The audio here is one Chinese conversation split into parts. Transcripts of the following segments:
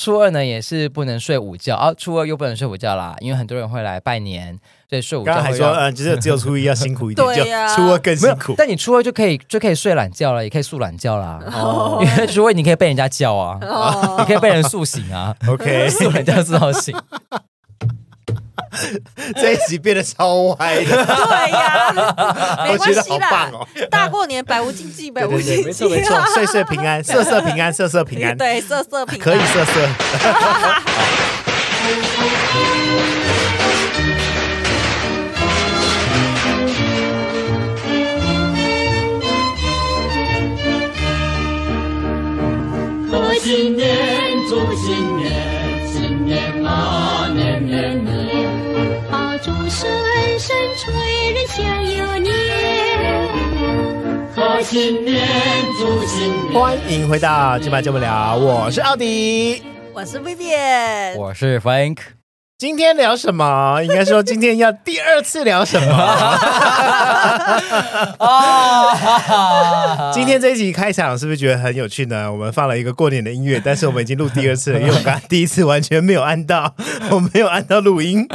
初二呢也是不能睡午觉啊，初二又不能睡午觉啦，因为很多人会来拜年，所以睡午觉。刚刚还说，嗯，只有只有初一要辛苦一点，对呀，初二更辛苦。但你初二就可以就可以睡懒觉了，也可以宿懒觉啦。哦，因为初二你可以被人家叫啊，你可以被人宿醒啊。OK，宿懒觉睡醒。这一集变得超歪的，对呀，我觉得好棒哦！大过年百无禁忌，百无禁忌，没错没错，岁岁平安，色色平安，色色平安，对，色色平安，可以色色。贺新年，祝新年，新年啊，年年年。声声催人想又年，贺新年，祝新年。欢迎回到今晚节目聊，我是奥迪，我是 Vivian，我是 Frank。今天聊什么？应该说今天要第二次聊什么？今天这一集开场是不是觉得很有趣呢？我们放了一个过年的音乐，但是我们已经录第二次了，因为我刚刚第一次完全没有按到，我没有按到录音。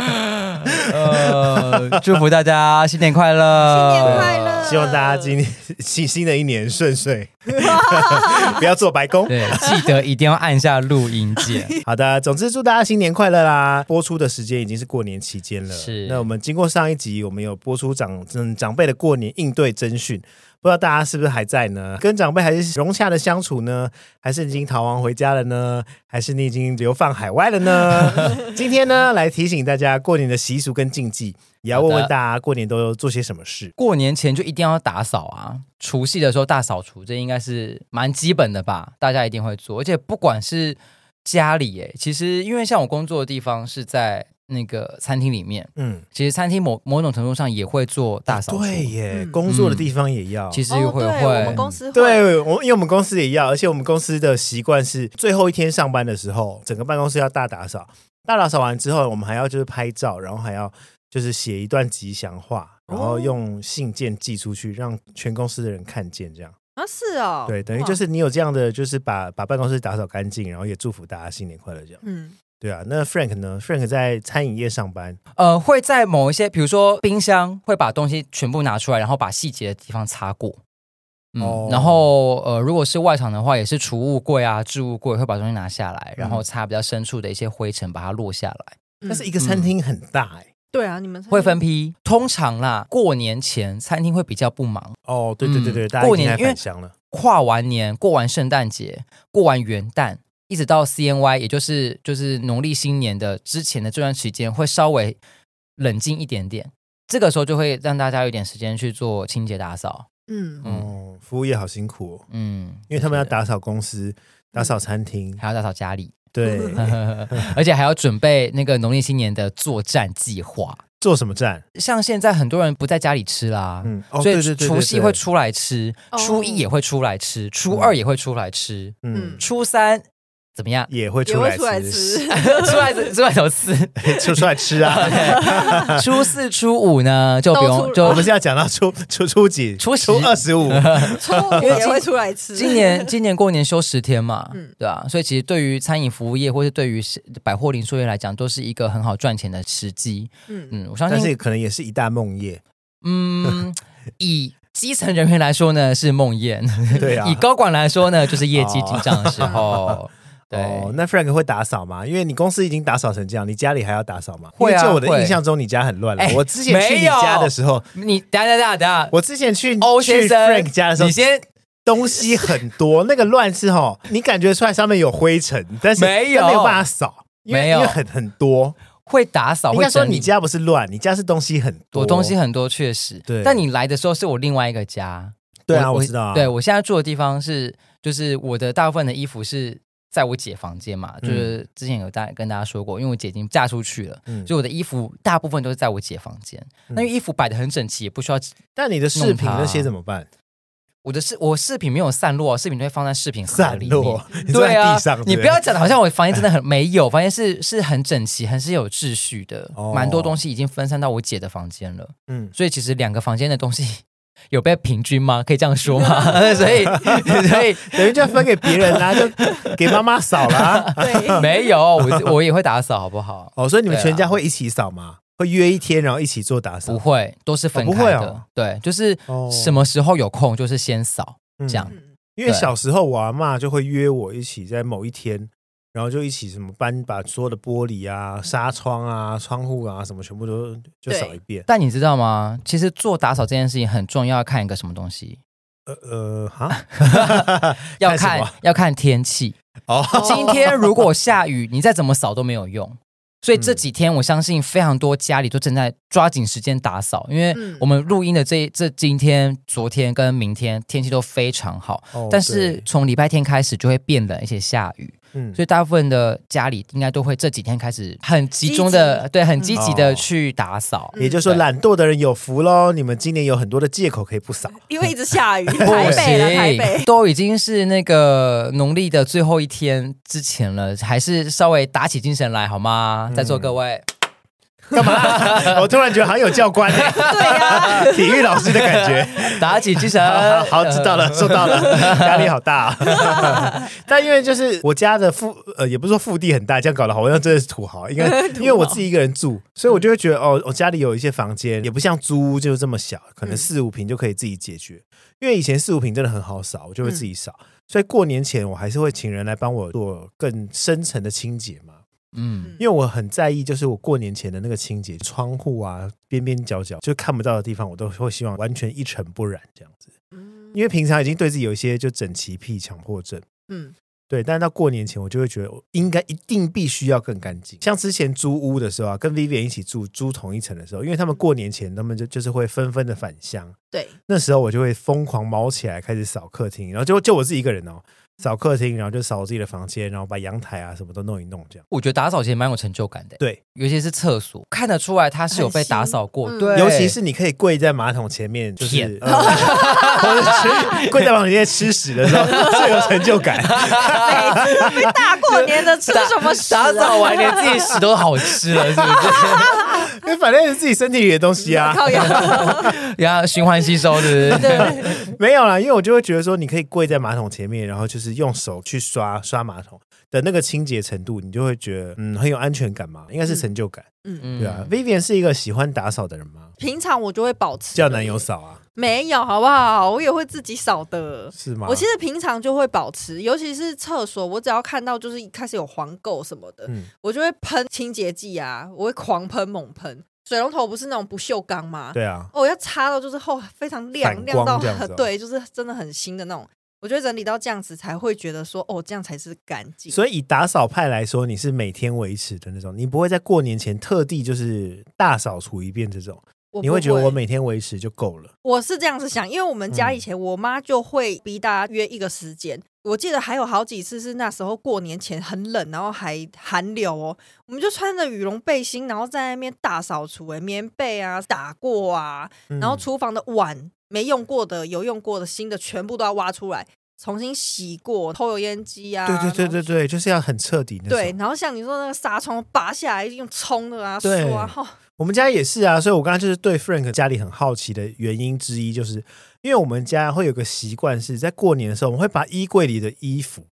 呃，祝福大家新年快乐，新年快乐！希望大家今年新新的一年顺遂，不要做白工。对，记得一定要按下录音键。好的，总之祝大家新年快乐啦！播出的时间已经是过年期间了，是。那我们经过上一集，我们有播出长嗯长辈的过年应对征讯。不知道大家是不是还在呢？跟长辈还是融洽的相处呢？还是已经逃亡回家了呢？还是你已经流放海外了呢？今天呢，来提醒大家过年的习俗跟禁忌，也要问问大家过年都做些什么事。过年前就一定要打扫啊！除夕的时候大扫除，这应该是蛮基本的吧？大家一定会做，而且不管是家里，哎，其实因为像我工作的地方是在。那个餐厅里面，嗯，其实餐厅某某种程度上也会做大扫除，对耶，嗯、工作的地方也要，其实也会、哦、会，我们公司会。对，我因为我们公司也要，而且我们公司的习惯是最后一天上班的时候，整个办公室要大打扫，大打扫完之后，我们还要就是拍照，然后还要就是写一段吉祥话，然后用信件寄出去，让全公司的人看见，这样。啊，是哦，对，等于就是你有这样的，就是把把办公室打扫干净，然后也祝福大家新年快乐，这样，嗯。对啊，那 Frank 呢？Frank 在餐饮业上班，呃，会在某一些，比如说冰箱，会把东西全部拿出来，然后把细节的地方擦过。嗯，哦、然后呃，如果是外场的话，也是储物柜啊、置物柜，会把东西拿下来，然后擦比较深处的一些灰尘，把它落下来。但是一个餐厅很大哎、欸。对啊，你们会分批。通常啦，过年前餐厅会比较不忙。哦，对对对对大，过年返乡了，跨完年，过完圣诞节，过完元旦。一直到 CNY，也就是就是农历新年的之前的这段时间，会稍微冷静一点点。这个时候就会让大家有点时间去做清洁打扫。嗯，嗯哦，服务业好辛苦哦。嗯，因为他们要打扫公司、打扫餐厅，还要打扫家里。对，而且还要准备那个农历新年的作战计划。做什么战？像现在很多人不在家里吃啦，嗯，哦、所以除夕会出来吃，初一也会出来吃，初二也会出来吃，嗯，初三。怎么样？也会出来吃，出来 出来出来头吃，出出来吃啊！初四、初五呢，就不用，就我们现在讲到初初初几？初初二十五，初五也会出来吃。今年今年过年休十天嘛，嗯，对啊，所以其实对于餐饮服务业或是对于百货零售业来讲，都是一个很好赚钱的时机。嗯嗯，我相信，但是可能也是一大梦魇。嗯，以基层人员来说呢，是梦魇。对啊，以高管来说呢，就是业绩紧张的时候。对哦，那 Frank 会打扫吗？因为你公司已经打扫成这样，你家里还要打扫吗？会啊。就我的印象中，你家很乱了。我之前去你家的时候，你等下等下等下，我之前去欧先生 Frank 家的时候，你先东西很多，那个乱是哈，你感觉出来上面有灰尘，但是没有没有办法扫，没有，因为很很多会打扫。应该说你家不是乱，你家是东西很多，我东西很多确实。对，但你来的时候是我另外一个家。对啊，我知道。对，我现在住的地方是，就是我的大部分的衣服是。在我姐房间嘛，就是之前有大跟大家说过，因为我姐已经嫁出去了，嗯、所以我的衣服大部分都是在我姐房间。嗯、那因为衣服摆的很整齐，也不需要。但你的饰品那些怎么办？我的饰我饰品没有散落，饰品都会放在饰品盒里面。对啊，你不要讲的好像我房间真的很 没有，房间是是很整齐，很是有秩序的，蛮、哦、多东西已经分散到我姐的房间了。嗯，所以其实两个房间的东西有被平均吗？可以这样说吗？所以所以等于就要分给别人啦、啊，就给妈妈扫啦。对，没有，我我也会打扫，好不好？哦，所以你们全家会一起扫吗？会约一天，然后一起做打扫？不会，都是分开的。哦不会哦、对，就是什么时候有空，就是先扫、哦、这样。因为小时候我阿嬷就会约我一起在某一天，然后就一起什么搬把所有的玻璃啊、纱窗啊、窗户啊什么全部都就扫一遍。但你知道吗？其实做打扫这件事情很重要，要看一个什么东西？呃呃，哈，要看 要看天气。哦，今天如果下雨，你再怎么扫都没有用。所以这几天，我相信非常多家里都正在抓紧时间打扫，因为我们录音的这这今天、昨天跟明天天气都非常好，哦、但是从礼拜天开始就会变冷，而且下雨。嗯，所以大部分的家里应该都会这几天开始很集中的，对，很积极的去打扫。也就是说，懒惰的人有福喽！你们今年有很多的借口可以不扫，因为一直下雨。台北了，台北都已经是那个农历的最后一天之前了，还是稍微打起精神来好吗？在座各位。干嘛？我突然觉得好像有教官哎，对呀，体育老师的感觉，打起精神。好，知道了，收到了，压力好大。啊但因为就是我家的腹呃，也不是说腹地很大，这样搞得好像真的是土豪。应该因为我自己一个人住，所以我就会觉得哦，我家里有一些房间，也不像租屋就这么小，可能四五平就可以自己解决。因为以前四五平真的很好扫，我就会自己扫。所以过年前我还是会请人来帮我做更深层的清洁嘛。嗯，因为我很在意，就是我过年前的那个清洁，窗户啊，边边角角就看不到的地方，我都会希望完全一尘不染这样子。嗯，因为平常已经对自己有一些就整齐癖、强迫症。嗯，对，但是到过年前，我就会觉得应该一定必须要更干净。像之前租屋的时候啊，跟 Vivian 一起住租同一层的时候，因为他们过年前他们就就是会纷纷的返乡。对，那时候我就会疯狂毛起来开始扫客厅，然后就就我自己一个人哦。扫客厅，然后就扫自己的房间，然后把阳台啊什么都弄一弄，这样。我觉得打扫其实蛮有成就感的。对，尤其是厕所，看得出来它是有被打扫过。对，尤其是你可以跪在马桶前面，就是 跪在马桶前面吃屎的时候，最有成就感。大过年的吃什么屎？打扫完连自己屎都好吃了，是不是？因为反正是自己身体里的东西啊，靠呀，要循环吸收，对不是？对，没有啦，因为我就会觉得说，你可以跪在马桶前面，然后就。是用手去刷刷马桶的那个清洁程度，你就会觉得嗯很有安全感嘛，应该是成就感，嗯嗯，对啊。Vivian 是一个喜欢打扫的人吗？平常我就会保持叫男友扫啊，没有好不好？我也会自己扫的，是吗？我其实平常就会保持，尤其是厕所，我只要看到就是一开始有黄垢什么的，嗯，我就会喷清洁剂啊，我会狂喷猛喷。水龙头不是那种不锈钢吗？对啊，哦，要擦到就是后非常亮，亮到很、哦、对，就是真的很新的那种。我觉得整理到这样子才会觉得说，哦，这样才是干净。所以以打扫派来说，你是每天维持的那种，你不会在过年前特地就是大扫除一遍这种。你会觉得我每天维持就够了？我是这样子想，因为我们家以前我妈就会逼大家约一个时间。嗯、我记得还有好几次是那时候过年前很冷，然后还寒流哦，我们就穿着羽绒背心，然后在那边大扫除，哎，棉被啊打过啊，然后厨房的碗。没用过的、有用过的、新的，全部都要挖出来，重新洗过，抽油烟机啊。对对对对对，就是要很彻底的。对，然后像你说那个纱窗拔下来用冲的啊，对刷。我们家也是啊，所以我刚刚就是对 Frank 家里很好奇的原因之一，就是因为我们家会有个习惯，是在过年的时候，我们会把衣柜里的衣服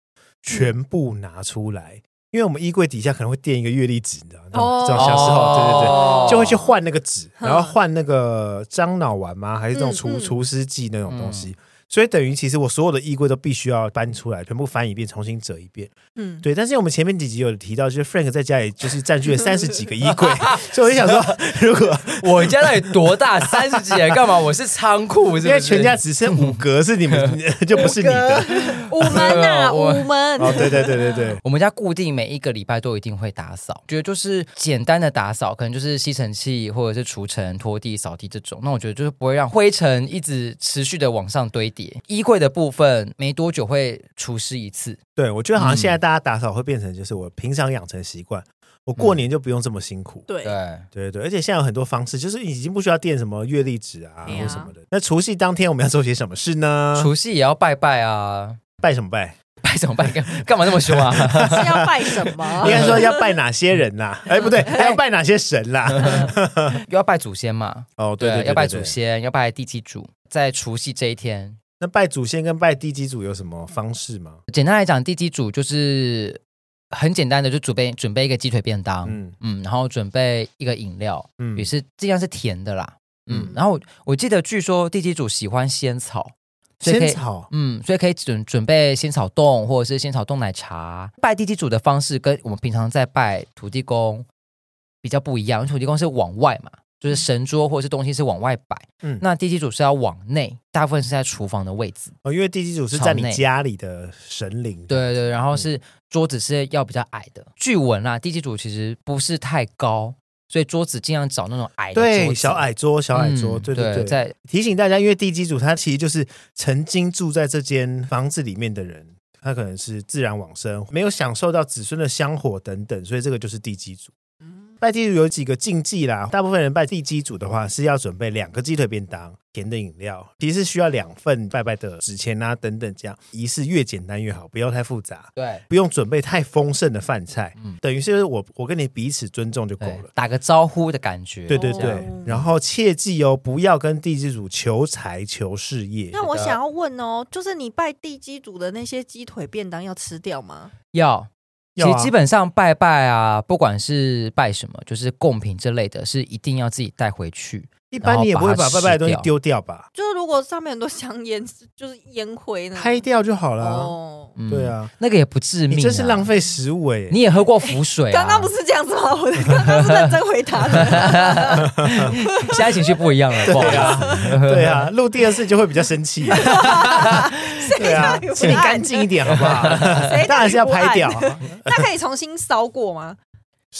全部拿出来。嗯因为我们衣柜底下可能会垫一个月历纸，你知道吗？哦，小时候，对对对，就会去换那个纸，然后换那个樟脑丸吗？还是这种除除湿剂那种东西？所以等于其实我所有的衣柜都必须要搬出来，全部翻一遍，重新折一遍。嗯，对。但是我们前面几集有提到，就是 Frank 在家里就是占据了三十几个衣柜，所以我就想说，如果我家到底多大，三十几干嘛？我是仓库，是不是？因为全家只剩五格是你们，就不是你的五门啊，五门。哦，对对对对对，我们家固定每一个礼拜都一定会打扫，觉得就是简单的打扫，可能就是吸尘器或者是除尘、拖地、扫地这种。那我觉得就是不会让灰尘一直持续的往上堆。衣柜的部分没多久会除湿一次。对，我觉得好像现在大家打扫会变成就是我平常养成习惯，我过年就不用这么辛苦。对对对对，而且现在有很多方式，就是已经不需要垫什么月历纸啊或什么的。那除夕当天我们要做些什么事呢？除夕也要拜拜啊！拜什么拜？拜什么拜？干干嘛那么凶啊？是要拜什么？应该说要拜哪些人呐？哎，不对，还要拜哪些神啦？又要拜祖先嘛？哦，对对，要拜祖先，要拜地基主。在除夕这一天，那拜祖先跟拜地基主有什么方式吗？简单来讲，地基主就是很简单的，就准备准备一个鸡腿便当，嗯嗯，然后准备一个饮料，嗯，也是尽量是甜的啦，嗯，嗯然后我记得据说地基主喜欢仙草。仙草，嗯，所以可以准准备仙草冻或者是仙草冻奶茶。拜地基主的方式跟我们平常在拜土地公比较不一样，土地公是往外嘛，就是神桌或者是东西是往外摆，嗯，那地基主是要往内，大部分是在厨房的位置哦，因为地基主是在你家里的神灵，对对，然后是桌子是要比较矮的。据闻啊，地基主其实不是太高。所以桌子尽量找那种矮的对，小矮桌，小矮桌，嗯、对对对。对在提醒大家，因为地基主他其实就是曾经住在这间房子里面的人，他可能是自然往生，没有享受到子孙的香火等等，所以这个就是地基主。拜地基主有几个禁忌啦，大部分人拜地基主的话是要准备两个鸡腿便当、甜的饮料，其实需要两份拜拜的纸钱啊等等，这样仪式越简单越好，不要太复杂。对，不用准备太丰盛的饭菜，嗯，等于是我我跟你彼此尊重就够了，打个招呼的感觉。对对对，然后切记哦，不要跟地基主求财求事业。那我想要问哦，就是你拜地基主的那些鸡腿便当要吃掉吗？要。其实基本上拜拜啊，不管是拜什么，就是贡品之类的，是一定要自己带回去。一般你也不会把拜拜的东西丢掉吧？就是如果上面很多香烟，就是烟灰呢，拍掉就好了。哦，对啊，那个也不致命，真是浪费食物哎。你也喝过浮水？刚刚不是这样子吗？我刚刚是认真回答的。现在情绪不一样了，对啊，对啊，录第二次就会比较生气。对啊，请你干净一点好不好？当然是要拍掉。那可以重新烧过吗？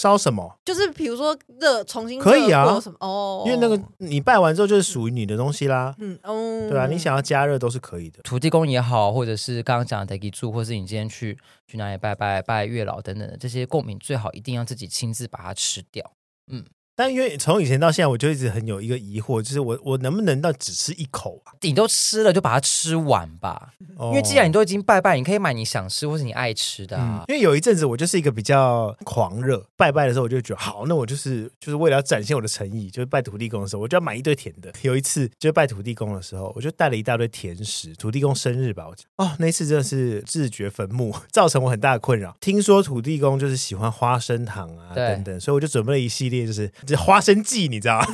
烧什么？就是比如说热重新可以啊，什么哦？因为那个你拜完之后就是属于你的东西啦。嗯哦，对啊，你想要加热都是可以的。土地公也好，或者是刚刚讲的地基主，或是你今天去去哪里拜拜拜月老等等的这些贡品，最好一定要自己亲自把它吃掉。嗯。但因为从以前到现在，我就一直很有一个疑惑，就是我我能不能到只吃一口啊？你都吃了，就把它吃完吧。哦、因为既然你都已经拜拜，你可以买你想吃或是你爱吃的因为有一阵子我就是一个比较狂热，拜拜的时候我就觉得好，那我就是就是为了要展现我的诚意，就是拜土地公的时候，我就要买一堆甜的。有一次就拜土地公的时候，我就带了一大堆甜食，土地公生日吧，我讲哦，那一次真的是自掘坟墓，造成我很大的困扰。听说土地公就是喜欢花生糖啊对等等，所以我就准备了一系列就是。这花生记你知道吗？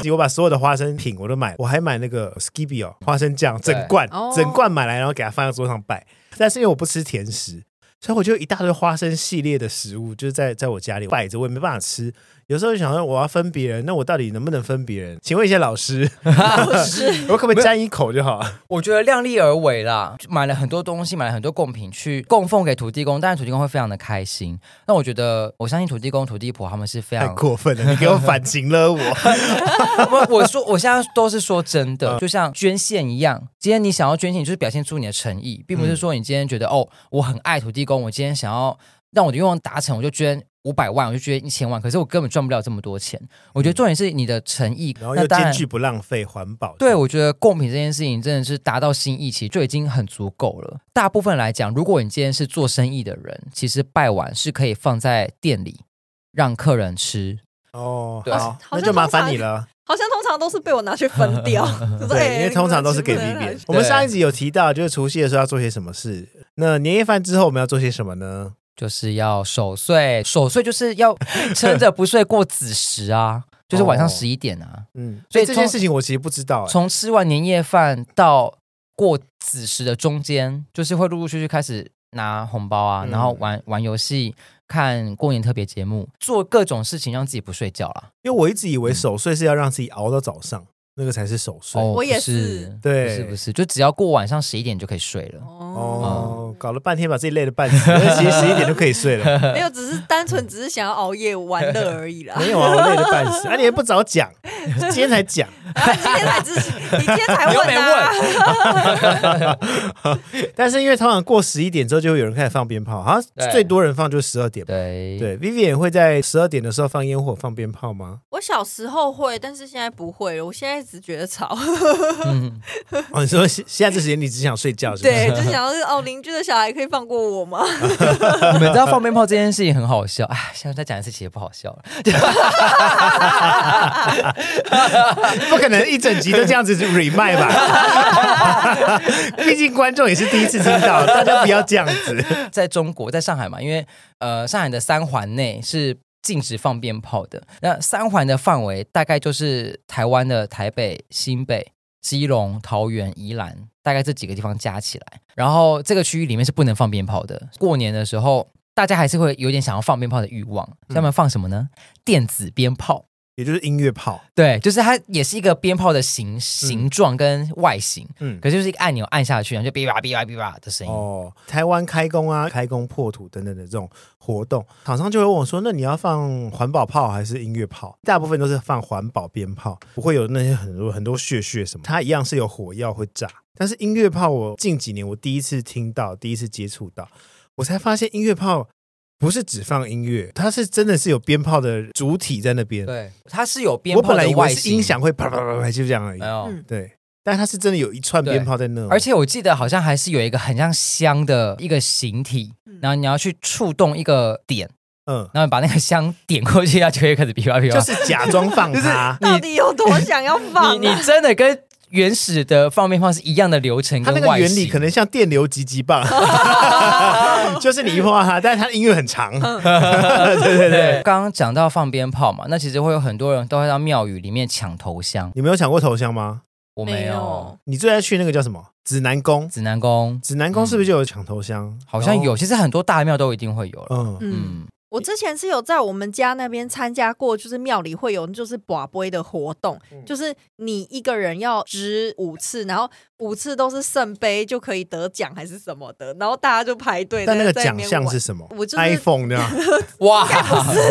我把所有的花生品我都买，我还买那个 s k i b b y 哦花生酱整罐，整罐买来，然后给它放在桌上摆。但是因为我不吃甜食，所以我就一大堆花生系列的食物，就是在在我家里摆着，我也没办法吃。有时候想说我要分别人，那我到底能不能分别人？请问一下老师，老师，我可不可以沾一口就好？我觉得量力而为啦，买了很多东西，买了很多贡品去供奉给土地公，当然土地公会非常的开心。那我觉得，我相信土地公、土地婆他们是非常太过分的，你给我反击了我。我我说我现在都是说真的，就像捐献一样，今天你想要捐献，就是表现出你的诚意，并不是说你今天觉得哦，我很爱土地公，我今天想要让我的愿望达成，我就捐。五百万，我就觉得一千万，可是我根本赚不了这么多钱。我觉得重点是你的诚意，然后又兼具不浪费、环保。对，我觉得贡品这件事情真的是达到心意，其实就已经很足够了。大部分来讲，如果你今天是做生意的人，其实拜完是可以放在店里让客人吃。哦，对，好，那就麻烦你了。好像通常都是被我拿去分掉，对，因为通常都是给 Vivian。我们上一集有提到，就是除夕的时候要做些什么事。那年夜饭之后我们要做些什么呢？就是要守岁，守岁就是要撑着不睡过子时啊，就是晚上十一点啊。嗯，所以这件事情我其实不知道。从吃完年夜饭到过子时的中间，就是会陆陆续续开始拿红包啊，然后玩玩游戏、看过年特别节目，做各种事情让自己不睡觉啦。因为我一直以为守岁是要让自己熬到早上。那个才是守岁，我也是，对，是不是？就只要过晚上十一点就可以睡了。哦，搞了半天把自己累得半死，其实十一点就可以睡了。没有，只是单纯只是想要熬夜玩乐而已啦。没有啊，我累得半死。那，你也不早讲，今天才讲，今天才知，你今天才问啊。但是因为通常过十一点之后，就会有人开始放鞭炮，好像最多人放就是十二点。对对，Vivian 会在十二点的时候放烟火、放鞭炮吗？我小时候会，但是现在不会了。我现在。只觉得吵，嗯，哦，你说现现在这时间你只想睡觉是不是？对，就想要哦，邻居的小孩可以放过我吗？你们知道放鞭炮这件事情很好笑，哎，现在再讲一次其实不好笑了，不可能一整集都这样子 remind 吧？毕竟观众也是第一次听到，大家不要这样子。在中国，在上海嘛，因为呃，上海的三环内是禁止放鞭炮的。那三环的范围大概就是台湾的台北、新北、基隆、桃园、宜兰，大概这几个地方加起来。然后这个区域里面是不能放鞭炮的。过年的时候，大家还是会有点想要放鞭炮的欲望。他们放什么呢？电子鞭炮。也就是音乐炮，对，就是它也是一个鞭炮的形形状跟外形，嗯，可是就是一个按钮按下去，然后就哔吧哔吧哔吧的声音。哦，台湾开工啊，开工破土等等的这种活动，厂商就会问我说：“那你要放环保炮还是音乐炮？”大部分都是放环保鞭炮，不会有那些很多很多血血什么，它一样是有火药会炸。但是音乐炮，我近几年我第一次听到，第一次接触到，我才发现音乐炮。不是只放音乐，它是真的是有鞭炮的主体在那边。对，它是有鞭炮的外形。我本来以为是音响会啪啪啪啪，就这样而已。没有，对，但它是真的有一串鞭炮在那。而且我记得好像还是有一个很像香的一个形体，然后你要去触动一个点，嗯，然后把那个香点过去，它就会开始噼啪噼啪。就是假装放它，到底有多想要放？你你真的跟。原始的放鞭炮是一样的流程，它那个原理可能像电流击击棒，就是你一碰到它，但是他的音乐很长。对对对，刚刚讲到放鞭炮嘛，那其实会有很多人都会到庙宇里面抢头香。你没有抢过头香吗？我没有。你最爱去那个叫什么？指南宫。指南宫，指南宫是不是就有抢头香？好像有，其实很多大庙都一定会有了。嗯嗯。我之前是有在我们家那边参加过，就是庙里会有就是拔杯的活动，嗯、就是你一个人要值五次，然后五次都是圣杯就可以得奖还是什么的，然后大家就排队。但那个奖项是什么？我就是 iPhone 呢？哇，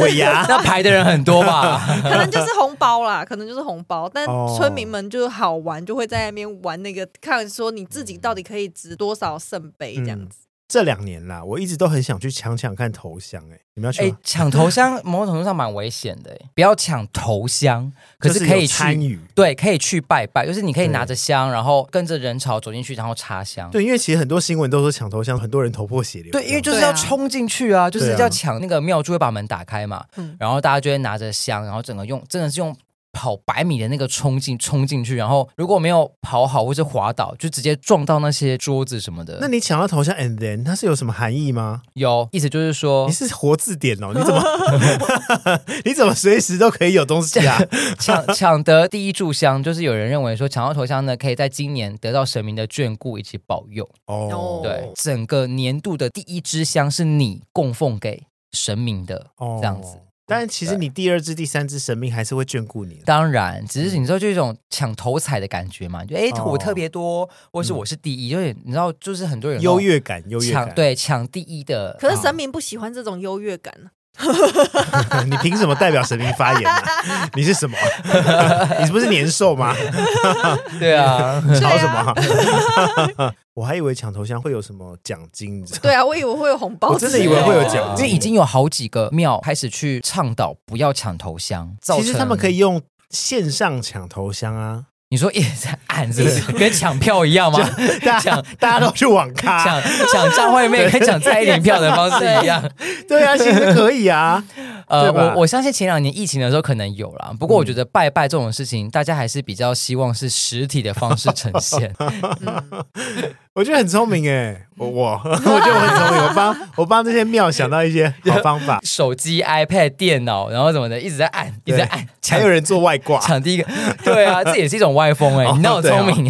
尾牙那排的人很多吧？可能就是红包啦，可能就是红包。但村民们就是好玩，就会在那边玩那个，看说你自己到底可以值多少圣杯这样子。嗯这两年啦，我一直都很想去抢抢看头香，哎，你们要去吗？抢头香 某种程度上蛮危险的，哎，不要抢头香，可是可以参与，对，可以去拜拜，就是你可以拿着香，然后跟着人潮走进去，然后插香。对，因为其实很多新闻都说抢头香，很多人头破血流。对，因为就是要冲进去啊，就是要抢那个庙祝会把门打开嘛，然后大家就会拿着香，然后整个用真的是用。跑百米的那个冲进冲进去，然后如果没有跑好或是滑倒，就直接撞到那些桌子什么的。那你抢到头像，and then 它是有什么含义吗？有，意思就是说你是活字典哦，你怎么 你怎么随时都可以有东西啊？抢抢得第一炷香，就是有人认为说抢到头像呢，可以在今年得到神明的眷顾以及保佑。哦，对，整个年度的第一支香是你供奉给神明的，哦、这样子。但其实你第二只、第三只神明还是会眷顾你。当然，只是你知道，就一种抢头彩的感觉嘛，就哎，我特别多，或是我是第一，因为你知道，就是很多人优越感，优越感，对，抢第一的。可是神明不喜欢这种优越感。你凭什么代表神明发言啊？你是什么？你不是年兽吗？对啊，吵什么？我还以为抢头香会有什么奖金，对啊，我以为会有红包，我真的以为会有奖金，因为已经有好几个庙开始去倡导不要抢头香。其实他们可以用线上抢头香啊。你说一直在按，是不是跟抢票一样吗？大家 大家都去网咖抢抢张惠妹跟抢蔡依林票的方式一样。对啊，其实可以啊。呃，我我相信前两年疫情的时候可能有啦，不过我觉得拜拜这种事情，大家还是比较希望是实体的方式呈现。我觉得很聪明哎，我我我觉得我很聪明，我帮我帮这些庙想到一些好方法，手机、iPad、电脑，然后什么的，一直在按，一直在按，还有人做外挂，抢第一个。对啊，这也是一种歪风哎，你那么聪明。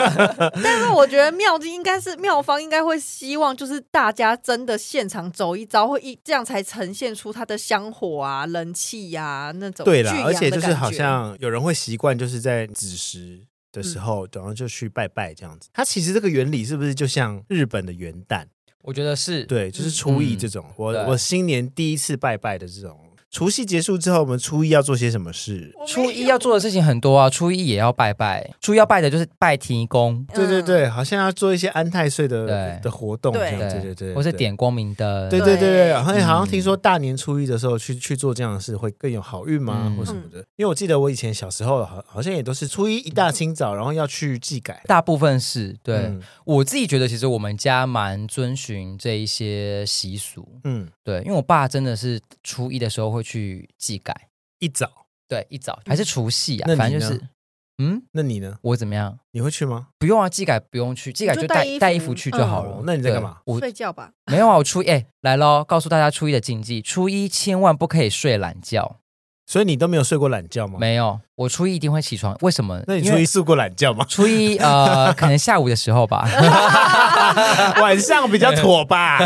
但是我觉得妙应该是妙方应该会希望，就是大家真的现场走一遭，会一这样才呈现出它的香火啊、人气呀那种。对了，而且就是好像有人会习惯，就是在子时。的时候，然后就去拜拜这样子。它其实这个原理是不是就像日本的元旦？我觉得是，对，就是初一这种。我我新年第一次拜拜的这种除夕结束之后，我们初一要做些什么事？初一要做的事情很多啊，初一也要拜拜，初一要拜的就是拜提公，对对对，好像要做一些安太岁的对的活动，这对样对对对对，或是点光明灯，对对对对，对然后好像听说大年初一的时候去去做这样的事会更有好运吗，嗯。或什么的？因为我记得我以前小时候好好像也都是初一一大清早，然后要去祭改。大部分是对、嗯。我自己觉得，其实我们家蛮遵循这一些习俗，嗯，对，因为我爸真的是初一的时候会去祭改，一早，对，一早还是除夕啊，那反正就是，嗯，那你呢？我怎么样？你会去吗？不用啊，祭改不用去，祭改就带带衣服去就好了。哦那你在干嘛我睡觉吧。没有啊，我初一哎来喽，告诉大家初一的禁忌，初一千万不可以睡懒觉。所以你都没有睡过懒觉吗？。没有，我初一一定会起床。为什么？那你初一睡过懒觉吗？初一呃，可能下午的时候吧。晚上比较妥吧？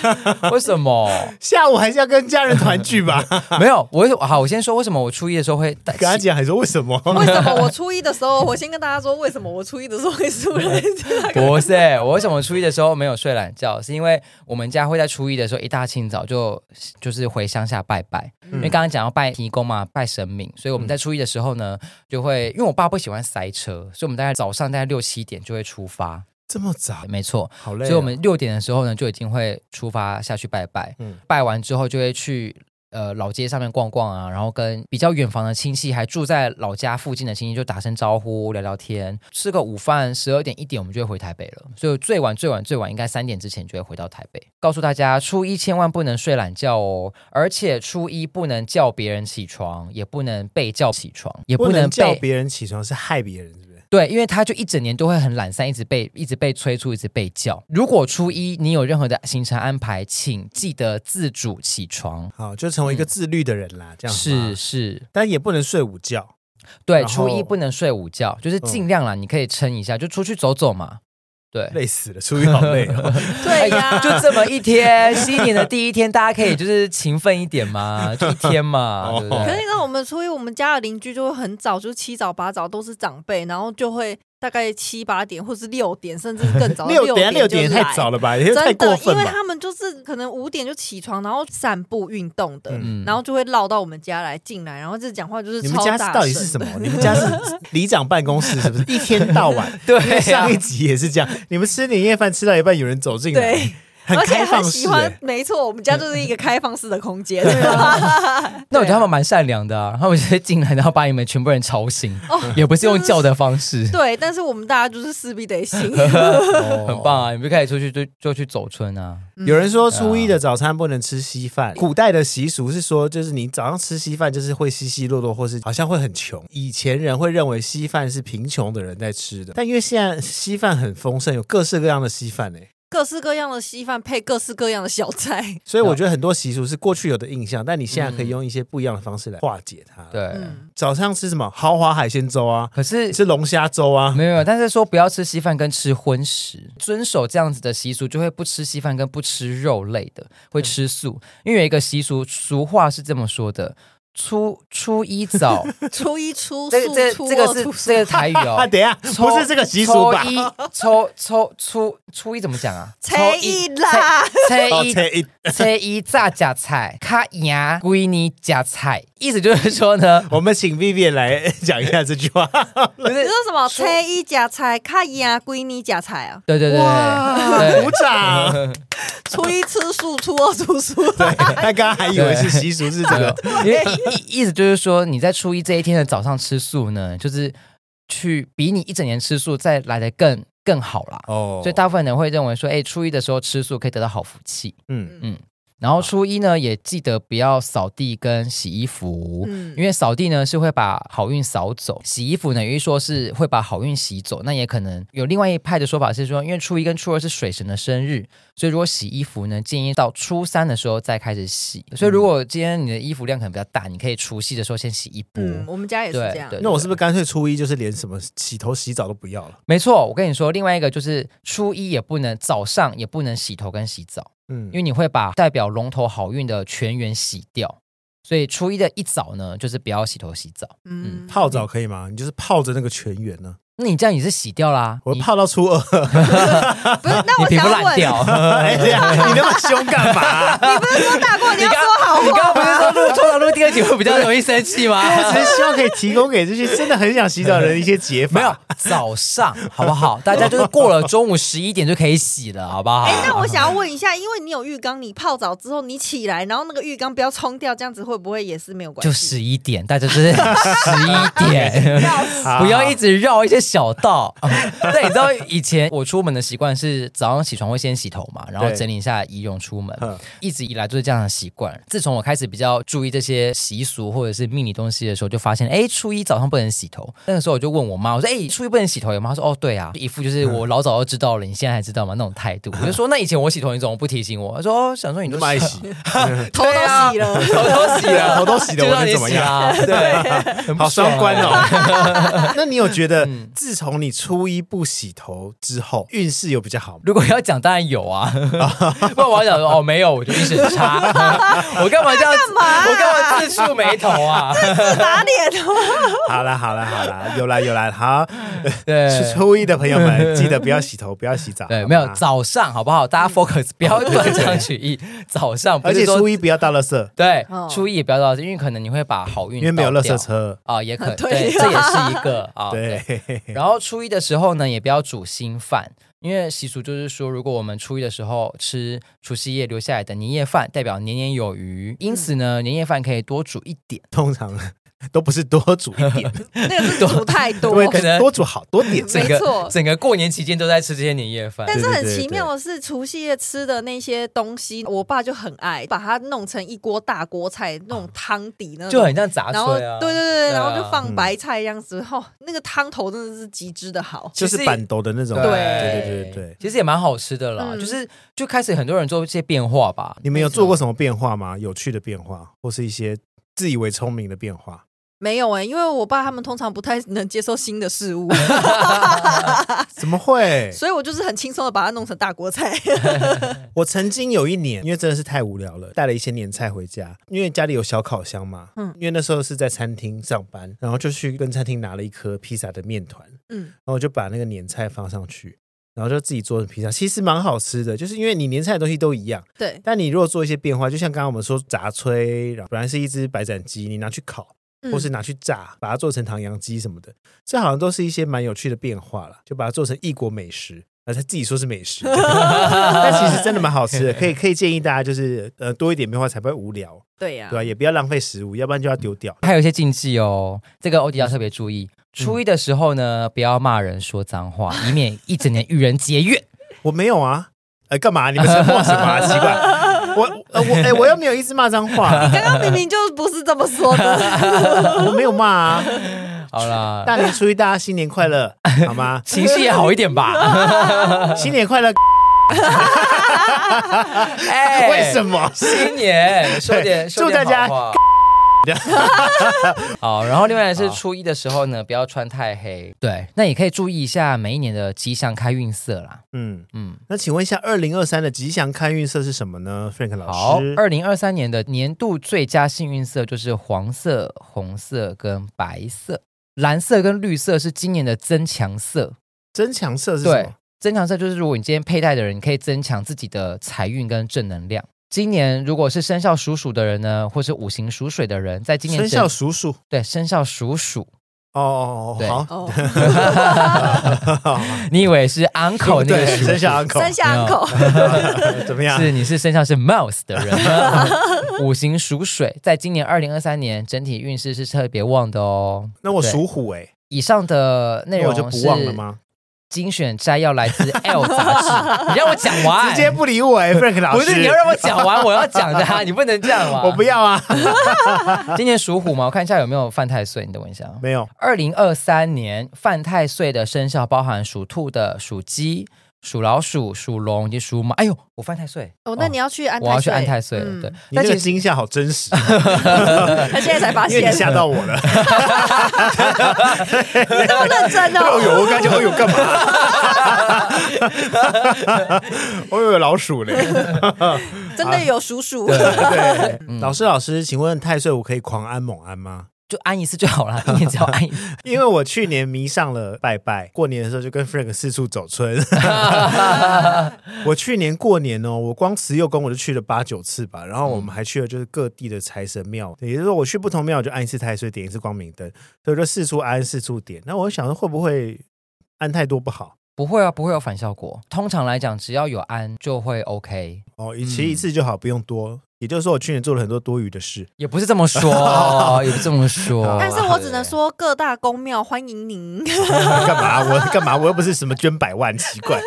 为什么？下午还是要跟家人团聚吧？没有，我好，我先说为什么我初一的时候会带跟他讲，还说为什么？为什么我初一的时候，我先跟大家说，为什么我初一的时候会睡懒觉？不是，我为什么初一的时候没有睡懒觉？是因为我们家会在初一的时候一大清早就就是回乡下拜拜，因为刚刚讲要拜提公嘛，拜神明，所以我们在初一的时候呢，就会因为我爸不喜欢塞车，所以我们大概早上大概六七点就会出发。这么早，没错，好累哦。所以我们六点的时候呢就已经会出发下去拜拜，嗯拜完之后就会去。呃，老街上面逛逛啊，然后跟比较远房的亲戚，还住在老家附近的亲戚，就打声招呼、聊聊天，吃个午饭，十二点一点我们就会回台北了。所以最晚最晚最晚应该三点之前就会回到台北。告诉大家，初一千万不能睡懒觉哦，而且初一不能叫别人起床，也不能被叫起床，也不能叫别人起床，是害别人？对，因为他就一整年都会很懒散，一直被一直被催促，一直被叫。如果初一你有任何的行程安排，请记得自主起床。好，就成为一个自律的人啦，这样是，是，但也不能睡午觉。对，初一不能睡午觉，就是尽量啦，你可以撑一下，就出去走走嘛。对，累死了，初一好累哦。对呀，就这么一天，新年的第一天，大家可以就是勤奋一点嘛，就一天嘛，哦对不对？可是你知道，我们初一我们家的邻居就会很早，就是七早八早都是长辈，然后就会大概七八点或是六点，甚至更早 六等下六点太早了。吧，也太真的，过分？因为他们就是可能五点就起床，然后散步运动的，嗯然后就会绕到我们家来进来，然后这讲话就是你们家到底是什么？你们家是 里长办公室是不是？一天到晚，对上一集也是这样，你们吃年夜饭吃到一半，有人走进来而且开放式很喜欢欸。，没错，我们家就是一个开放式的空间。那我觉得他们蛮善良的啊，他们直接进来，然后把你们全部人吵醒，哦也不是用叫的方式，对，但是我们大家就是势必得醒。很棒啊！你们可以出去就就去走村啊。有人说初一的早餐不能吃稀饭，古代的习俗是说，就是你早上吃稀饭，就是会稀稀落落，或是好像会很穷。以前人会认为稀饭是贫穷的人在吃的，但因为现在稀饭很丰盛，有各式各样的稀饭哎，各式各样的稀饭配各式各样的小菜。所以我觉得很多习俗是过去有的印象，但你现在可以用一些不一样的方式来化解它。，对，嗯，早上吃什么豪华海鲜粥啊，可是吃龙虾粥啊，没有没有，但是说不要吃稀饭跟吃荤食，遵守这样子的习俗，就会不吃稀饭跟不吃肉类的，会吃素。因为有一个习俗，俗话是这么说的：初初一早，初一初 这个这初这个是这个台语 啊，哦。等一下，抽不是这个习俗吧？初一抽抽初初一怎么讲啊？初一啦，哦，初一初一，初一早加菜，卡牙归你加菜，意思就是说呢，我们请 Vivian 来讲一下这句话。不是你说什么？初一夹菜，卡牙归你夹菜啊！对对对鼓掌！初一吃素，初二出素。对，他刚刚还以为是习俗是这个。因为 意意思就是说，你在初一这一天的早上吃素呢，就是去比你一整年吃素再来的更更好啦。哦所以大部分人会认为说，哎，初一的时候吃素可以得到好福气。嗯，嗯，然后初一呢，也记得不要扫地跟洗衣服，嗯因为扫地呢是会把好运扫走，洗衣服呢有一说是会把好运洗走，那也可能有另外一派的说法是说，因为初一跟初二是水神的生日，所以如果洗衣服呢，建议到初三的时候再开始洗。所以如果今天你的衣服量可能比较大，你可以除夕的时候先洗一波。嗯，我们家也是这样。对那我是不是干脆初一就是连什么洗头洗澡都不要了？没错，我跟你说，另外一个就是初一也不能早上也不能洗头跟洗澡。嗯因为你会把代表龙头好运的全员洗掉，所以初一的一早呢，就是不要洗头洗澡。嗯，泡澡可以吗？你就是泡着那个全员呢？那你这样也是洗掉啦，你我泡到初二，不是？那你皮肤我想问，烂掉。哎呀，你那么凶干嘛？你不是说大过年要说好你刚刚不是？说录抽到录第二集会比较容易生气吗？我只是希望可以提供给这些真的很想洗澡的人一些解法。没有，早上好不好？大家就是过了中午十一点就可以洗了，好不好？哎，那我想要问一下，因为你有浴缸，你泡澡之后你起来，然后那个浴缸不要冲掉，这样子会不会也是没有关系？就十一点，大家就是十一点，不要一直绕一些小道。对，你知道以前我出门的习惯是早上起床会先洗头嘛，然后整理一下仪容出门，一直以来都是这样的习惯。自从我开始比较注意这些习俗或者是命理东西的时候，就发现，哎，初一早上不能洗头。那个时候我就问我妈，我说，哎，初一不能洗头有吗？她说，哦，对啊，一副就是我老早就知道了，你现在还知道吗？那种态度。我就说，那以前我洗头你怎么不提醒我？她说，哦，想说你都爱洗，头都洗了，头都洗了，头都洗了，我能怎么样？对，好双关哦。那你有觉得，自从你初一不洗头之后，运势有比较好吗？如果要讲，当然有啊。不然我要讲说，哦，没有，我就运势很差。我干嘛这样？干嘛？我干嘛自触眉头啊？打脸头？好了，好了，好了，有了，有了，好。对，初一的朋友们，记得不要洗头，不要洗澡。对，没有早上，好不好？大家 focus，不要断章取义。早上，而且初一不要倒垃圾。对，初一也不要倒垃圾，因为可能你会把好运，因为没有垃圾车啊，也可对，这也是一个啊。对。然后初一的时候呢，也不要煮新饭。因为习俗就是说，如果我们初一的时候吃除夕夜留下来的年夜饭，代表年年有余，因此呢，年夜饭可以多煮一点。通常都不是多煮一点，那个是煮太多，对，可能多煮好多点。整 个整个过年期间都在吃这些年夜饭。但是很奇妙的是，除夕夜吃的那些东西，我爸就很爱把它弄成一锅大锅菜，那种汤底，那种就很像杂碎啊。对对对，然后就放白菜这样子，哦，那个汤头真的是极致的好，就是板豆的那种。对对对对，其实也蛮好吃的啦。就是就开始很多人做一些变化吧。你们有做过什么变化吗？有趣的变化，或是一些自以为聪明的变化？没有哎、欸，因为我爸他们通常不太能接受新的事物，怎么会？所以我就是很轻松的把它弄成大锅菜。我曾经有一年，因为真的是太无聊了，带了一些年菜回家，因为家里有小烤箱嘛。嗯，因为那时候是在餐厅上班，然后就去跟餐厅拿了一颗披萨的面团。嗯，然后就把那个年菜放上去，然后就自己做的披萨，其实蛮好吃的。就是因为你年菜的东西都一样，对，但你如果做一些变化，就像刚刚我们说炸炊，然后本来是一只白斩鸡，你拿去烤。或是拿去炸，把它做成唐扬鸡什么的，这好像都是一些蛮有趣的变化了。就把它做成异国美食，而他自己说是美食，但其实真的蛮好吃的。可以可以建议大家，就是呃多一点变化才不会无聊。对呀、啊，对吧？也不要浪费食物，要不然就要丢掉。还有一些禁忌哦，这个欧迪要特别注意。初一的时候呢，不要骂人说脏话，以免一整年与人结怨。我没有啊，哎，干嘛？你们沉默什么、啊？奇怪。我呃我哎、欸，我又没有一直骂脏话，刚刚明明就不是这么说的，我没有骂啊。好啦，大年初一大家新年快乐，好吗？情绪也好一点吧。新年快乐。哎，为什么新年说点说点好话？好，然后另外是初一的时候呢，不要穿太黑。对，那也可以注意一下每一年的吉祥开运色啦。嗯嗯，那请问一下，二零二三的吉祥开运色是什么呢？Frank 老师，好，二零二三年的年度最佳幸运色就是黄色、红色跟白色，蓝色跟绿色是今年的增强色。增强色是什么？增强色就是如果你今天佩戴的人，你可以增强自己的财运跟正能量。今年如果是生肖属鼠的人呢，或是五行属水的人，在今年生肖属鼠，对，生肖属鼠。哦，对，好，你以为是 uncle 那个生肖 uncle，生肖 uncle 怎么样？是你是生肖是 mouse 的人。呢，五行属水，在今年二零二三年整体运势是特别旺的哦。那我属虎哎，以上的内容我就不旺了吗？精选摘要来自 《L》杂志，你让我讲完，直接不理我哎，Frank 老师，不是你要让我讲完，我要讲的啊，你不能这样嘛，我不要啊。今年属虎嘛，我看一下有没有犯太岁，你等我一下，没有。二零二三年犯太岁的生肖包含属兔的、属鸡。属老鼠、属龙以及属马。哎呦，我犯太岁哦！那你要去安，我要去安太岁了。对，你这个惊吓好真实。他现在才发现，你吓到我了。你这么认真哦？哦呦，我感觉哦呦干嘛？哦呦，老鼠嘞！真的有鼠鼠。对，老师老师，请问太岁我可以狂安猛安吗？就安一次就好了，一年只要安一次。因为我去年迷上了拜拜，过年的时候就跟 Frank 四处走村。我去年过年哦，我光慈幼宫我就去了八九次吧，然后我们还去了就是各地的财神庙，也就是说我去不同庙就安一次太岁，点一次光明灯，所以我就四处安四处点。那我想说会不会安太多不好？不会啊，不会有反效果。通常来讲，只要有安就会 OK。哦，其实一次就好，不用多。也就是说，我去年做了很多多余的事，也不是这么说，也不是这么说。但是我只能说，各大公庙欢迎您。干嘛？我干嘛？我又不是什么捐百万，奇怪。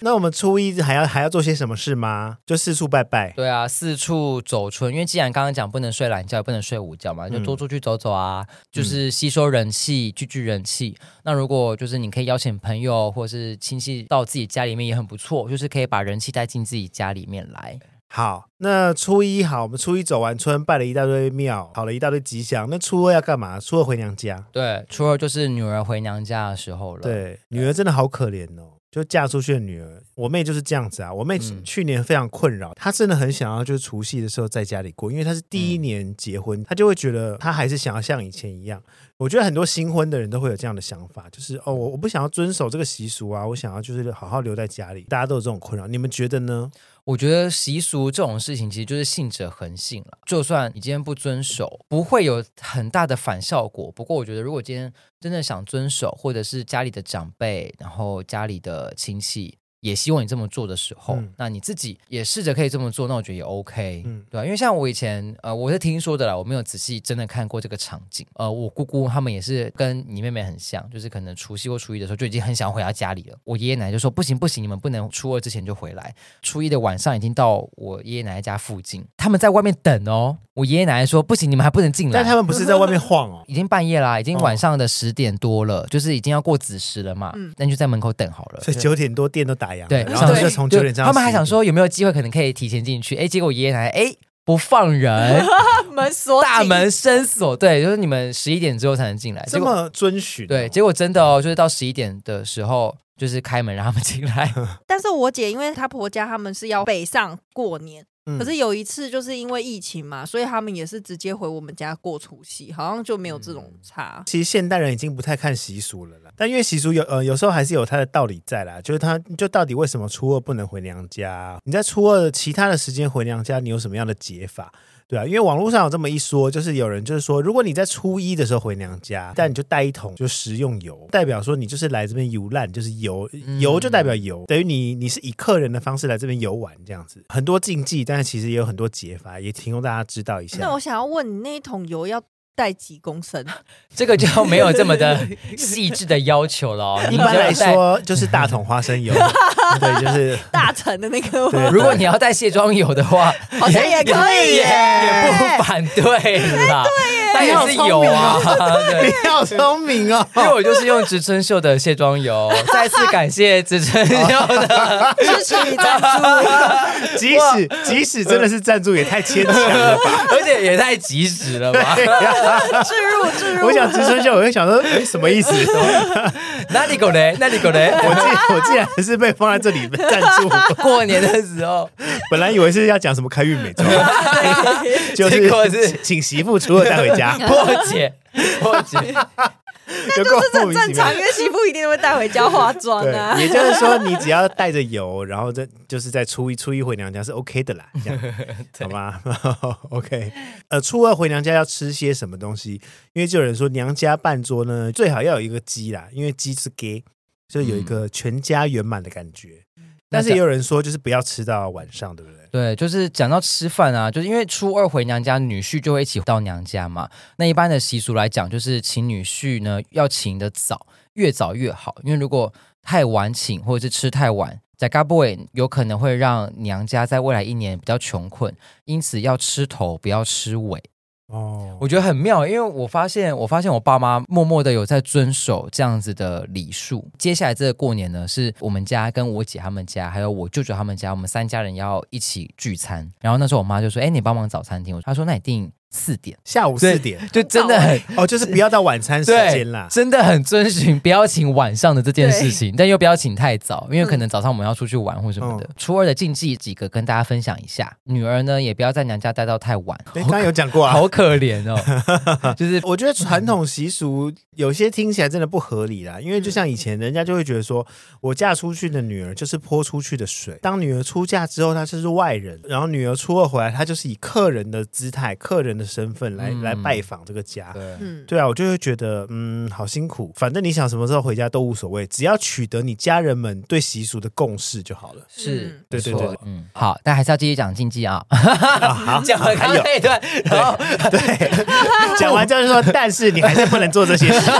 那我们初一还要还要做些什么事吗？就四处拜拜。对啊，四处走春。因为既然刚刚讲不能睡懒觉，也不能睡午觉嘛，就多出去走走啊，嗯、就是吸收人气，聚聚人气。那如果就是你可以邀请朋友或是亲戚到自己家里面，也很不错，就是可以把人气带进自己家里面来。好，那初一好，我们初一走完春，拜了一大堆庙，跑了一大堆吉祥。那初二要干嘛？初二回娘家。对，初二就是女儿回娘家的时候了。对，女儿真的好可怜哦，就嫁出去的女儿。我妹就是这样子啊，我妹去年非常困扰，嗯、她真的很想要就是除夕的时候在家里过，因为她是第一年结婚，嗯、她就会觉得她还是想要像以前一样。我觉得很多新婚的人都会有这样的想法，就是哦，我我不想要遵守这个习俗啊，我想要就是好好留在家里。大家都有这种困扰，你们觉得呢？我觉得习俗这种事情其实就是信者恒信了。就算你今天不遵守，不会有很大的反效果。不过，我觉得如果今天真的想遵守，或者是家里的长辈，然后家里的亲戚。也希望你这么做的时候，嗯、那你自己也试着可以这么做，那我觉得也 OK，嗯，对吧？因为像我以前，呃，我是听说的啦，我没有仔细真的看过这个场景。呃，我姑姑他们也是跟你妹妹很像，就是可能除夕或初一的时候就已经很想回到家里了。我爷爷奶奶就说：“不行不行，你们不能初二之前就回来。初一的晚上已经到我爷爷奶奶家附近，他们在外面等哦。我爷爷奶奶说：不行，你们还不能进来。但他们不是在外面晃哦，已经半夜啦，已经晚上的十点多了，哦、就是已经要过子时了嘛。嗯，那就在门口等好了。所以九点多店都打烊，对，然后就。从九点这样，他们还想说有没有机会可能可以提前进去？哎，结果爷爷奶奶哎不放人，门锁，大门深锁，对，就是你们十一点之后才能进来，这么遵循。对，结果真的哦，就是到十一点的时候，就是开门让他们进来。但是我姐因为她婆家他们是要北上过年。可是有一次，就是因为疫情嘛，所以他们也是直接回我们家过除夕，好像就没有这种差。其实现代人已经不太看习俗了啦，但因为习俗有呃有时候还是有它的道理在啦，就是他就到底为什么初二不能回娘家？你在初二其他的时间回娘家，你有什么样的解法？对啊，因为网络上有这么一说，就是有人就是说，如果你在初一的时候回娘家，但你就带一桶就食用油，代表说你就是来这边游览，就是游游就代表游，等于你你是以客人的方式来这边游玩这样子，很多禁忌，但是其实也有很多解法，也提供大家知道一下。那我想要问你，那一桶油要带几公升？这个就没有这么的 细致的要求了哦。一般来说就是大桶花生油。对，就是大成的那个。如果你要带卸妆油的话，好像也可以耶，也不反对啦。对耶，但也是有啊。你好聪明哦，因为我就是用植村秀的卸妆油。再次感谢植村秀的支持与赞助。即使即使真的是赞助，也太牵强了吧，而且也太及时了吧。置入置入。我想植村秀，我就想说，哎，什么意思？哪里狗嘞？哪里狗嘞？我竟我竟然是被放在。这里赞助过年的时候，本来以为是要讲什么开运美妆，就是请媳妇初二带回家破解 破解，那都是很正常，因为媳妇一定会带回家化妆啊。也就是说，你只要带着油，然后再就是在初一初一回娘家是 OK 的啦，这样 好吗？OK，呃，初二回娘家要吃些什么东西？因为就有人说娘家办桌呢，最好要有一个鸡啦，因为鸡是给。就有一个全家圆满的感觉，嗯、但是也有人说，就是不要吃到晚上，对不对？对，就是讲到吃饭啊，就是因为初二回娘家，女婿就会一起到娘家嘛。那一般的习俗来讲，就是请女婿呢要请的早，越早越好。因为如果太晚请，或者是吃太晚，在嘎布韦有可能会让娘家在未来一年比较穷困，因此要吃头，不要吃尾。哦，我觉得很妙，因为我发现，我发现我爸妈默默的有在遵守这样子的礼数。接下来这个过年呢，是我们家跟我姐他们家，还有我舅舅他们家，我们三家人要一起聚餐。然后那时候我妈就说：“哎，你帮忙找餐厅。”她说：“那你订四点，下午四点，就真的很哦，就是不要到晚餐时间啦，真的很遵循不要请晚上的这件事情，但又不要请太早，因为可能早上我们要出去玩或什么的。嗯、初二的禁忌几个跟大家分享一下，女儿呢也不要在娘家待到太晚。刚刚有讲过啊，好可怜哦，就是我觉得传统习俗有些听起来真的不合理啦，因为就像以前人家就会觉得说，我嫁出去的女儿就是泼出去的水，当女儿出嫁之后，她就是外人，然后女儿初二回来，她就是以客人的姿态、客人的身份来、嗯、来拜访这个家。对，对啊，我就会觉得嗯，好辛苦。反正你想什么时候回家都无所谓，只要取得你家人们对习俗的共识就好了。是，对对对，嗯，好，但还是要继续讲禁忌啊。好，讲完还有对。对，讲完就是说，但是你还是不能做这些事。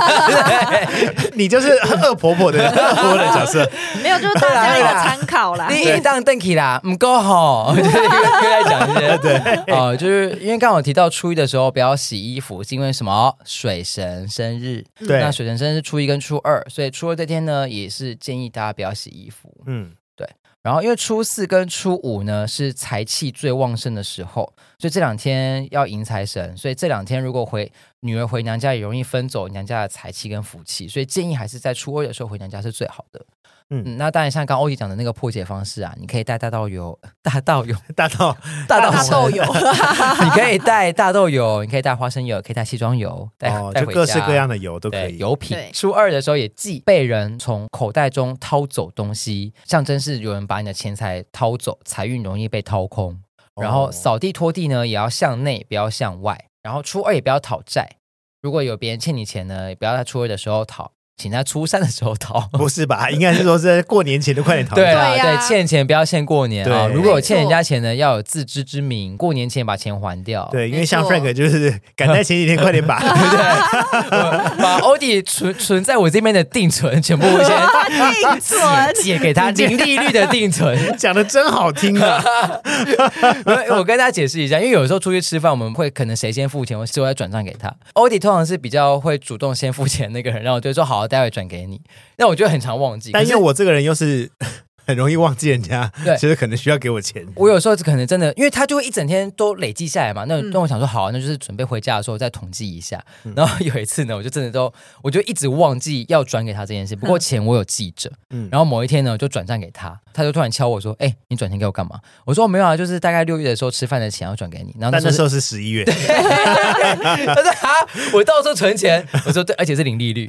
你就是恶婆婆的 恶婆婆的角色，没有，就是大家一个参考啦。你一档邓启啦，唔够好，就是又在讲一些。对。哦，就是因为刚刚我提到初一的时候不要洗衣服，是因为什么？水神生日。对，那水神生日是初一跟初二，所以初二这天呢，也是建议大家不要洗衣服。嗯，对。然后因为初四跟初五呢是财气最旺盛的时候，所以这两天要迎财神，所以这两天如果回女儿回娘家也容易分走娘家的财气跟福气，所以建议还是在初二的时候回娘家是最好的。嗯，那当然像刚欧弟讲的那个破解方式啊，你可以带大豆油、大豆油、大豆、大豆、油，你可以带大豆油，你可以带花生油，可以带西装油，带带回家，各式各样的油都可以。油品。初二的时候也忌被人从口袋中掏走东西，象征是有人把你的钱财掏走，财运容易被掏空。然后扫地拖地呢，也要向内，不要向外。然后初二也不要讨债，如果有别人欠你钱呢，也不要在初二的时候讨。请他初三的时候讨，不是吧？应该是说是在过年前就快点逃。对啊，对，欠钱不要欠过年啊！如果有欠人家钱呢，要有自知之明，过年前把钱还掉。对，因为像 Frank 就是赶在前几天快点把，对不对？把欧弟存存在我这边的定存全部先定存借给他，零利率的定存，讲的真好听啊！我跟大家解释一下，因为有时候出去吃饭，我们会可能谁先付钱，我最后再转账给他。欧弟通常是比较会主动先付钱那个人，然后我就说好。待会转给你，那我觉得很常忘记。但因为我这个人又是。很容易忘记人家，对，其实可能需要给我钱。我有时候可能真的，因为他就会一整天都累积下来嘛。那那我想说，好，那就是准备回家的时候再统计一下。然后有一次呢，我就真的都，我就一直忘记要转给他这件事。不过钱我有记着。嗯。然后某一天呢，就转账给他，他就突然敲我说：“哎，你转钱给我干嘛？”我说：“没有啊，就是大概六月的时候吃饭的钱要转给你。”然后那时候是十一月。他说：“啊，我到时候存钱。”我说：“对，而且是零利率。”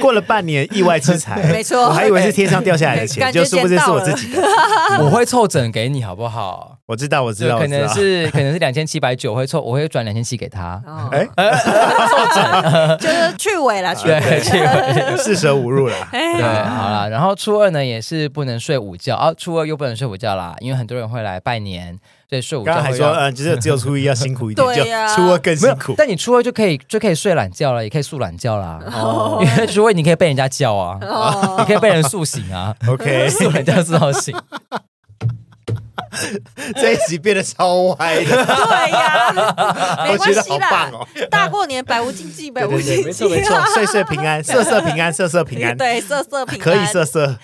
过了半年，意外之财，没错，我还以为是天上掉下来的钱，就。是不是是我自己的？我会凑整给你，好不好？我知道，我知道，可能是可能是两千七百九，会凑，我会转两千七给他。哎，凑整就是去尾了，去尾，去尾，四舍五入了。对，好了，然后初二呢也是不能睡午觉啊，初二又不能睡午觉啦，因为很多人会来拜年，所以睡午觉。刚还说，嗯，就是只有初一要辛苦一点，对呀，初二更辛苦。但你初二就可以就可以睡懒觉了，也可以睡懒觉啦。哦，因为初二你可以被人家叫啊，你可以被人塑醒啊。OK。宿懒觉是好醒，这一集变得超歪的。对呀，没关系啦。大过年百无禁忌，百无 禁忌，没错没错，岁岁平安，色色平安，色色平安。对，色色平安可以色色。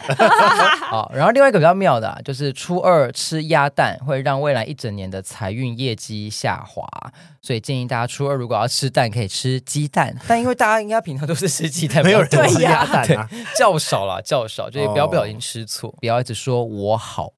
好，然后另外一个比较妙的，就是初二吃鸭蛋会让未来一整年的财运业绩下滑，所以建议大家初二如果要吃蛋，可以吃鸡蛋。但因为大家应该平常都是吃鸡蛋，没有人吃鸭蛋啊，较少啦，较少，就不要不小心吃错，不要一直说我好。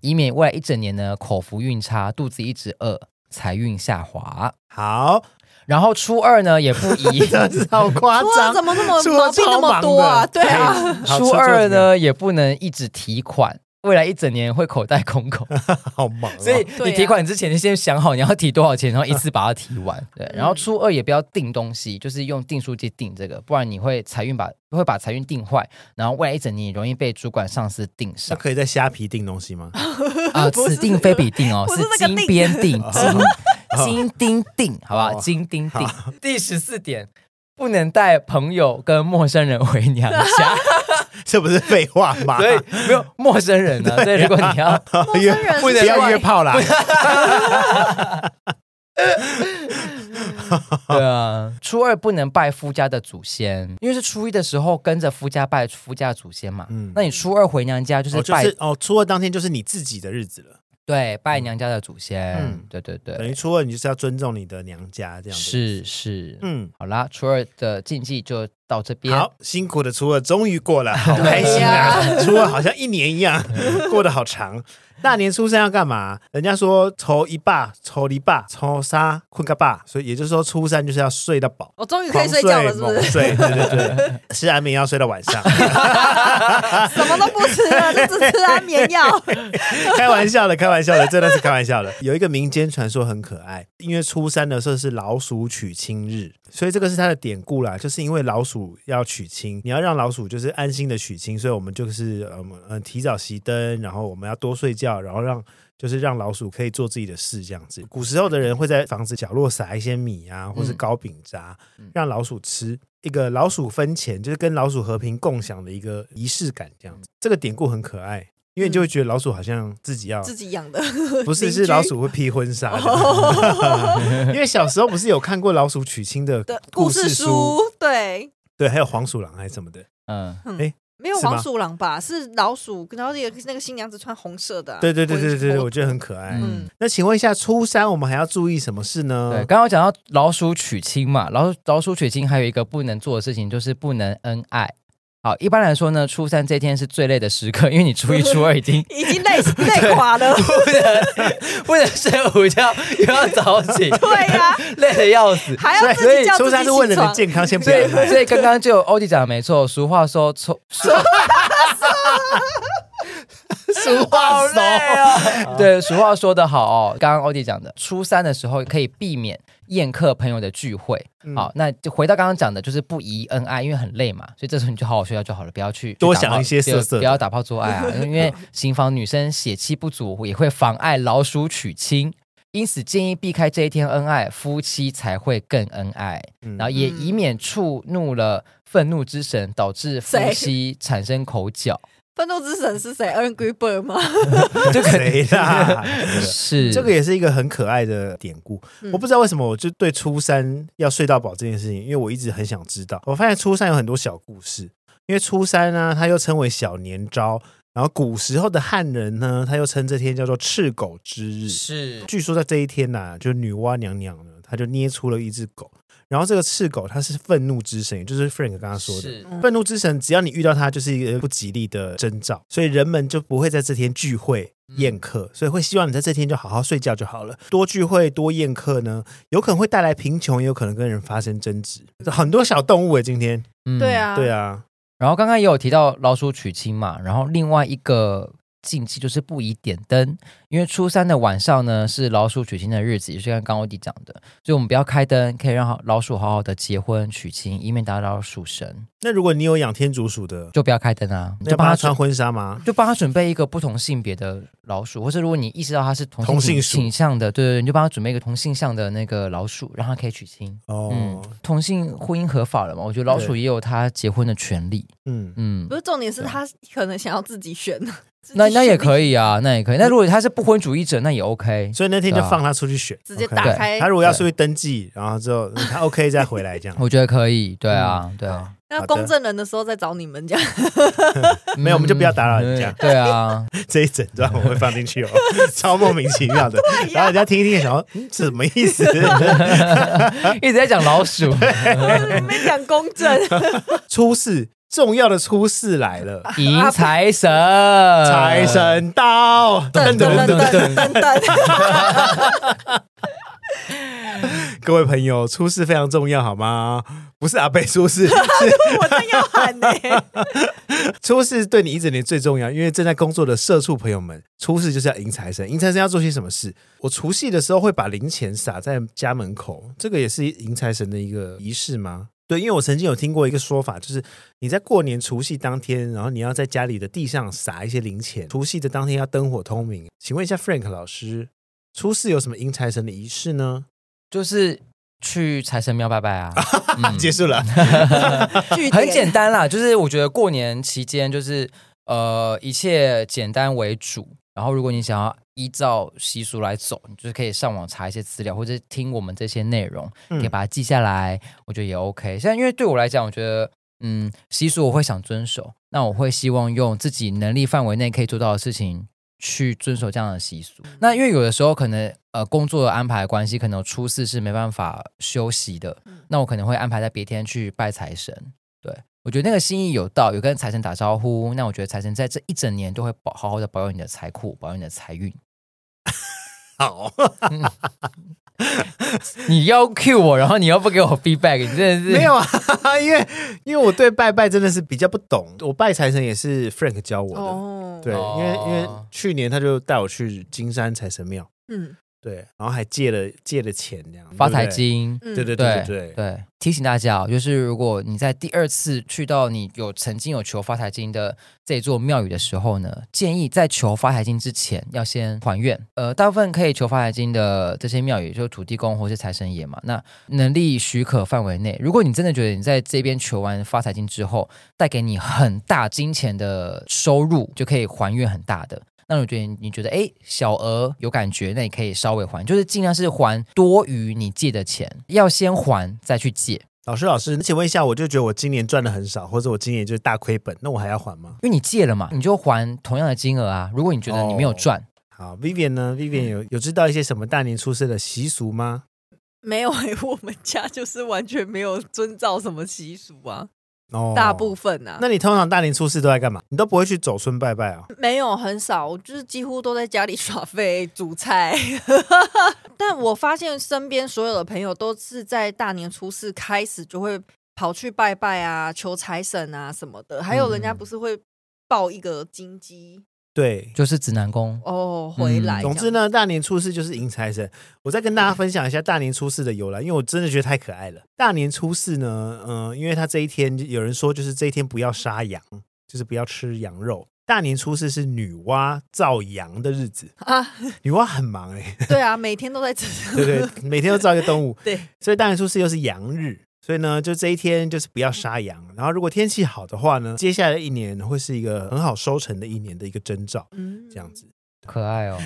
以免未来一整年呢，口福运差，肚子一直饿，财运下滑。好，然后初二呢也不宜，好夸张，怎么那么毛病那么多啊？对啊，初二呢也不能一直提款。未来一整年会口袋空空，好忙。所以你提款之前，你先想好你要提多少钱，然后一次把它提完。对，然后初二也不要订东西，就是用订书机订这个，不然你会财运把会把财运订坏，然后未来一整年容易被主管上司订上。那可以在虾皮订东西吗？啊，此订非彼订哦，是 金边订，金金钉订，好不好？金钉订。第十四点，不能带朋友跟陌生人回娘家。这不是废话吗？所以没有 陌生人呢。所以如果你要 约，不能要约炮啦。对啊，初二不能拜夫家的祖先，因为是初一的时候跟着夫家拜夫家的祖先嘛。嗯，那你初二回娘家就是拜哦，初二当天就是你自己的日子了。对，拜娘家的祖先，嗯对对对，等于初二你就是要尊重你的娘家这样子。是是，嗯，好啦，初二的禁忌就到这边。好，辛苦的初二终于过了，好开心啊！初二好像一年一样，过得好长。大年初三要干嘛？人家说愁一百，初二百，初三困个霸，所以也就是说初三就是要睡到饱。我终于可以睡觉了，是不是？睡，对对对，吃安眠药睡到晚上，什么都不吃了，就只吃安眠药。开玩笑的，开玩笑的，真的是开玩笑的。有一个民间传说很可爱，因为初三的时候是老鼠娶亲日，所以这个是它的典故啦。就是因为老鼠要娶亲，你要让老鼠就是安心的娶亲，所以我们就是嗯嗯提早熄灯，然后我们要多睡觉，然后让就是让老鼠可以做自己的事这样子。古时候的人会在房子角落撒一些米啊，或是糕饼渣，让老鼠吃。一个老鼠分钱，就是跟老鼠和平共享的一个仪式感这样子。这个典故很可爱。因为你就会觉得老鼠好像自己要自己养的 不是是老鼠会披婚纱的。因为小时候不是有看过老鼠娶亲的故事书，对对，还有黄鼠狼还是什么的，嗯，哎，没有黄鼠狼吧？是老鼠，然后那个那个新娘子穿红色的，对对对对对对，我觉得很可爱。嗯，那请问一下，初三我们还要注意什么事呢？对，刚刚讲到老鼠娶亲嘛，老老鼠娶亲还有一个不能做的事情就是不能恩爱。好，一般来说呢，初三这天是最累的时刻，因为你初一、初二已经 已经累累垮了，不能不能睡午觉，又要早起，对呀、啊，累得要死，还要自己叫自己起床。初三是为了你的健康，先不要。所以刚刚就欧弟讲的没错，俗话说，初 俗话说，哦、对，俗话说得好哦。刚刚欧弟讲的，初三的时候可以避免宴客朋友的聚会。嗯、好，那就回到刚刚讲的，就是不宜恩爱，因为很累嘛，所以这时候你就好好睡觉就好了，不要去多想一些色色，不要打炮做爱啊，因为行房女生血气不足，也会妨碍老鼠娶亲，因此建议避开这一天恩爱，夫妻才会更恩爱，嗯、然后也以免触怒了愤怒之神，导致夫妻产生口角。愤怒之神是谁？Angry Bird 吗？这个谁啦？是这个也是一个很可爱的典故。嗯、我不知道为什么，我就对初三要睡到饱这件事情，因为我一直很想知道。我发现初三有很多小故事，因为初三呢，它又称为小年朝。然后古时候的汉人呢，他又称这天叫做赤狗之日。是，据说在这一天呐、啊，就女娲娘娘呢，她就捏出了一只狗。然后这个赤狗，它是愤怒之神，也就是 Frank 刚刚说的，是愤怒之神，只要你遇到它，就是一个不吉利的征兆，所以人们就不会在这天聚会宴客，嗯、所以会希望你在这天就好好睡觉就好了。多聚会多宴客呢，有可能会带来贫穷，也有可能跟人发生争执。很多小动物诶，今天，嗯、对啊，对啊。然后刚刚也有提到老鼠娶亲嘛，然后另外一个。禁忌就是不宜点灯，因为初三的晚上呢是老鼠娶亲的日子，也是像刚刚欧弟讲的，所以我们不要开灯，可以让老鼠好好的结婚娶亲，以免打扰鼠神。那如果你有养天竺鼠的，就不要开灯啊，你就帮他穿婚纱吗？就帮他准备一个不同性别的老鼠，或者如果你意识到他是同性倾向的，对对对，你就帮他准备一个同性向的那个老鼠，让他可以娶亲。哦、嗯，同性婚姻合法了嘛？我觉得老鼠也有他结婚的权利。嗯嗯，不是重点是他可能想要自己选。那那也可以啊，那也可以。那如果他是不婚主义者，那也 OK。所以那天就放他出去选，直接打开。他如果要出去登记，然后之后他 OK 再回来这样。我觉得可以，对啊，对。那公证人的时候再找你们这样。没有，我们就不要打扰人家。对啊，这一整段我会放进去哦，超莫名其妙的。然后人家听一听，想说什么意思？一直在讲老鼠，没讲公证。出事。重要的出事来了，迎财神，财神到，噔噔噔噔噔噔。各位朋友，出事非常重要，好吗？不是阿贝出事，是我正要喊呢。出事对你一整年最重要，因为正在工作的社畜朋友们，出事就是要迎财神。迎财神要做些什么事？我除夕的时候会把零钱撒在家门口，这个也是迎财神的一个仪式吗？对，因为我曾经有听过一个说法，就是你在过年除夕当天，然后你要在家里的地上撒一些零钱。除夕的当天要灯火通明。请问一下，Frank 老师，初四有什么迎财神的仪式呢？就是去财神庙拜拜啊。嗯、结束了，很简单啦。就是我觉得过年期间，就是呃，一切简单为主。然后，如果你想要依照习俗来走，你就是可以上网查一些资料，或者听我们这些内容，可以把它记下来。嗯、我觉得也 OK。现在因为对我来讲，我觉得嗯，习俗我会想遵守，那我会希望用自己能力范围内可以做到的事情去遵守这样的习俗。那因为有的时候可能呃工作的安排的关系，可能初四是没办法休息的，那我可能会安排在别天去拜财神。对，我觉得那个心意有到，有跟财神打招呼，那我觉得财神在这一整年都会保好好的保佑你的财库，保佑你的财运。好。你要 cue 我，然后你又不给我 feedback，你真的是没有啊？因为因为我对拜拜真的是比较不懂，我拜财神也是 Frank 教我的。哦、对，因为因为去年他就带我去金山财神庙。嗯。对，然后还借了借了钱，这样发财金，对对对对对，提醒大家哦，就是如果你在第二次去到你有曾经有求发财金的这座庙宇的时候呢，建议在求发财金之前要先还愿。呃，大部分可以求发财金的这些庙宇，就是土地公或是财神爷嘛。那能力许可范围内，如果你真的觉得你在这边求完发财金之后，带给你很大金钱的收入，就可以还愿很大的。那我觉得你觉得哎，小额有感觉，那你可以稍微还，就是尽量是还多于你借的钱，要先还再去借。老师，老师，请问一下，我就觉得我今年赚的很少，或者我今年就是大亏本，那我还要还吗？因为你借了嘛，你就还同样的金额啊。如果你觉得你没有赚，哦、好，Vivian 呢？Vivian 有有知道一些什么大年初四的习俗吗？没有、欸，我们家就是完全没有遵照什么习俗啊。哦，大部分呐、啊。那你通常大年初四都在干嘛？你都不会去走村拜拜啊？没有，很少，我就是几乎都在家里耍废煮菜。但我发现身边所有的朋友都是在大年初四开始就会跑去拜拜啊，求财神啊什么的。还有人家不是会抱一个金鸡。对，就是指南宫哦，回来。总之呢，大年初四就是迎财神。我再跟大家分享一下大年初四的由来，因为我真的觉得太可爱了。大年初四呢，嗯、呃，因为他这一天有人说，就是这一天不要杀羊，就是不要吃羊肉。大年初四是女娲造羊的日子啊，女娲很忙哎、欸。对啊，每天都在吃。对对，每天都造一个动物。对，所以大年初四又是羊日。所以呢，就这一天就是不要杀羊，然后如果天气好的话呢，接下来的一年会是一个很好收成的一年的一个征兆，嗯，这样子可爱哦，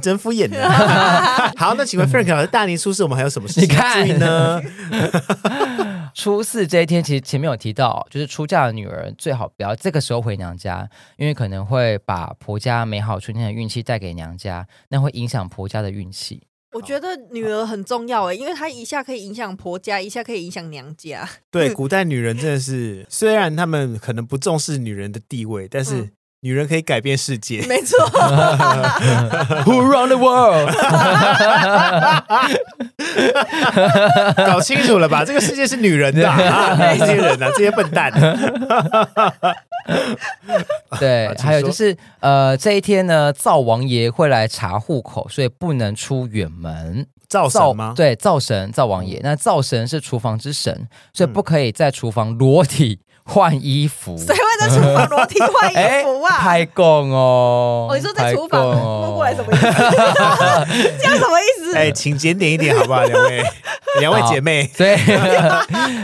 真敷衍的。好，那请问 Frank 老师，大年初四我们还有什么事情注意呢？初四这一天，其实前面有提到，就是出嫁的女儿最好不要这个时候回娘家，因为可能会把婆家美好春天的运气带给娘家，那会影响婆家的运气。我觉得女儿很重要哎，因为她一下可以影响婆家，一下可以影响娘家。对，古代女人真的是，虽然他们可能不重视女人的地位，但是女人可以改变世界。没错，Who run the world？搞清楚了吧？这个世界是女人的啊！这些人啊，这些笨蛋。对，还有就是，呃，这一天呢，灶王爷会来查户口，所以不能出远门。灶神吗？对，灶神、灶王爷。那灶神是厨房之神，所以不可以在厨房裸体换衣服。谁会在厨房裸体换衣服啊？太公哦！哦，你说在厨房摸过来什么意思？这样什么意思？哎，请检点一点好不好，两位，两位姐妹。对，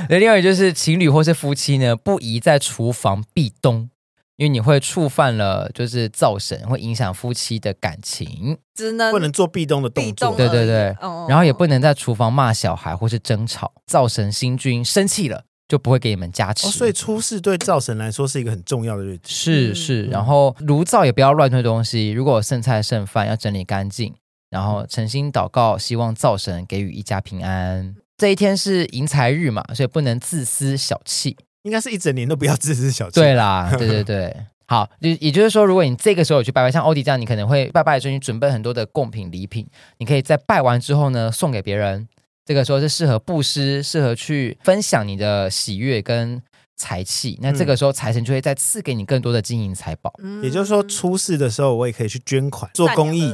另外就是情侣或是夫妻呢，不宜在厨房壁咚。因为你会触犯了，就是灶神，会影响夫妻的感情，只能不能做壁咚的动作，对对对，然后也不能在厨房骂小孩或是争吵，灶神星君生气了就不会给你们加持。所以初四对灶神来说是一个很重要的日子，是是。然后炉灶也不要乱推东西，如果剩菜剩饭要整理干净，然后诚心祷告，希望灶神给予一家平安。这一天是迎财日嘛，所以不能自私小气。应该是一整年都不要自私小气。对啦，对对对，好，就也就是说，如果你这个时候有去拜拜，像欧迪这样，你可能会拜拜的时候，你准备很多的贡品礼品，你可以在拜完之后呢，送给别人。这个时候是适合布施，适合去分享你的喜悦跟财气。那这个时候财神就会再赐给你更多的金银财宝。嗯，也就是说，初四的时候我也可以去捐款做公益。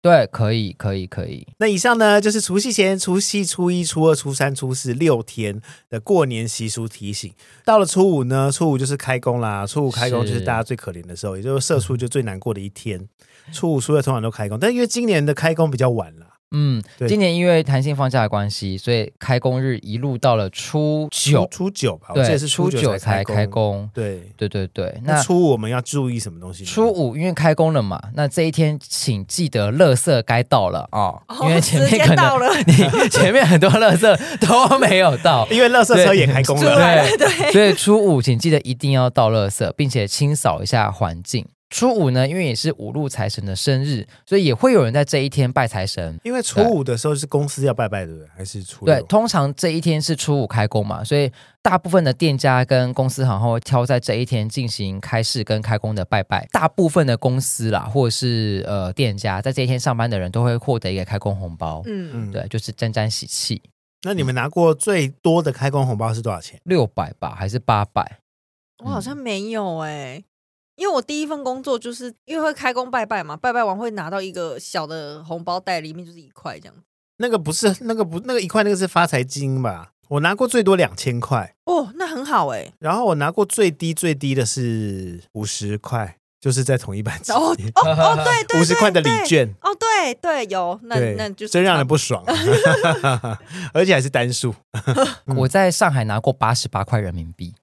对，可以，可以，可以。那以上呢，就是除夕前、除夕、初一、初二、初三、初四六天的过年习俗提醒。到了初五呢，初五就是开工啦。初五开工就是大家最可怜的时候，也就是社畜就最难过的一天。初五、初二通常都开工，但因为今年的开工比较晚了。嗯，今年因为弹性放假的关系，所以开工日一路到了初九，初九吧？对，是初九才开工。开工对，对对对。那初五我们要注意什么东西？初五因为开工了嘛，那这一天请记得垃圾该到了啊，哦哦、因为前面可能你前面很多垃圾都没有到，因为垃圾车也开工了。对对，对，所以初五请记得一定要倒垃圾，并且清扫一下环境。初五呢，因为也是五路财神的生日，所以也会有人在这一天拜财神。因为初五的时候是公司要拜拜的，还是初六？对，通常这一天是初五开工嘛，所以大部分的店家跟公司行号会挑在这一天进行开市跟开工的拜拜。大部分的公司啦，或者是呃店家，在这一天上班的人都会获得一个开工红包。嗯嗯，对，就是沾沾喜气。那你们拿过最多的开工红包是多少钱？六百吧，还是八百？我好像没有哎、欸。因为我第一份工作就是因为会开工拜拜嘛，拜拜完会拿到一个小的红包袋，里面就是一块这样。那个不是那个不那个一块，那个是发财金吧？我拿过最多两千块哦，那很好哎、欸。然后我拿过最低最低的是五十块，就是在同一板机。哦哦哦，对 对，五十块的礼券。哦，对对，有那那就是真让人不爽，而且还是单数。我在上海拿过八十八块人民币。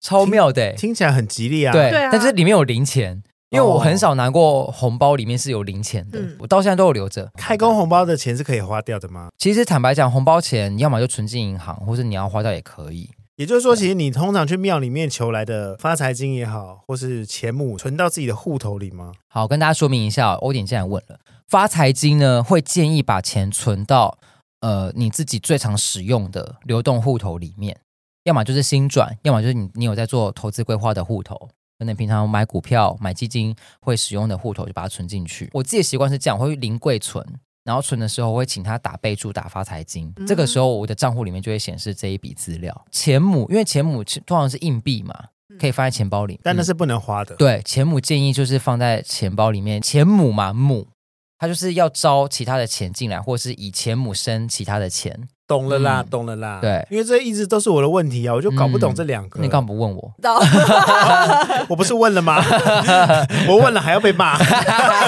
超妙的、欸听，听起来很吉利啊！对，对啊、但是里面有零钱，因为我很少拿过红包，里面是有零钱的，嗯、我到现在都有留着。开工红包的钱是可以花掉的吗？其实坦白讲，红包钱要么就存进银行，或是你要花掉也可以。也就是说，其实你通常去庙里面求来的发财金也好，或是钱母，存到自己的户头里吗？好，跟大家说明一下，欧点既然问了，发财金呢，会建议把钱存到呃你自己最常使用的流动户头里面。要么就是新转，要么就是你你有在做投资规划的户头，可能平常买股票、买基金会使用的户头，就把它存进去。我自己的习惯是这样，我会零柜存，然后存的时候我会请他打备注打发财金，嗯、这个时候我的账户里面就会显示这一笔资料。钱母，因为钱母通常是硬币嘛，可以放在钱包里，但那是不能花的。对，钱母建议就是放在钱包里面。钱母嘛，母，它就是要招其他的钱进来，或是以钱母生其他的钱。懂了啦，嗯、懂了啦。对，因为这一直都是我的问题啊，我就搞不懂这两个。嗯、你干嘛不问我？我不是问了吗？我问了还要被骂。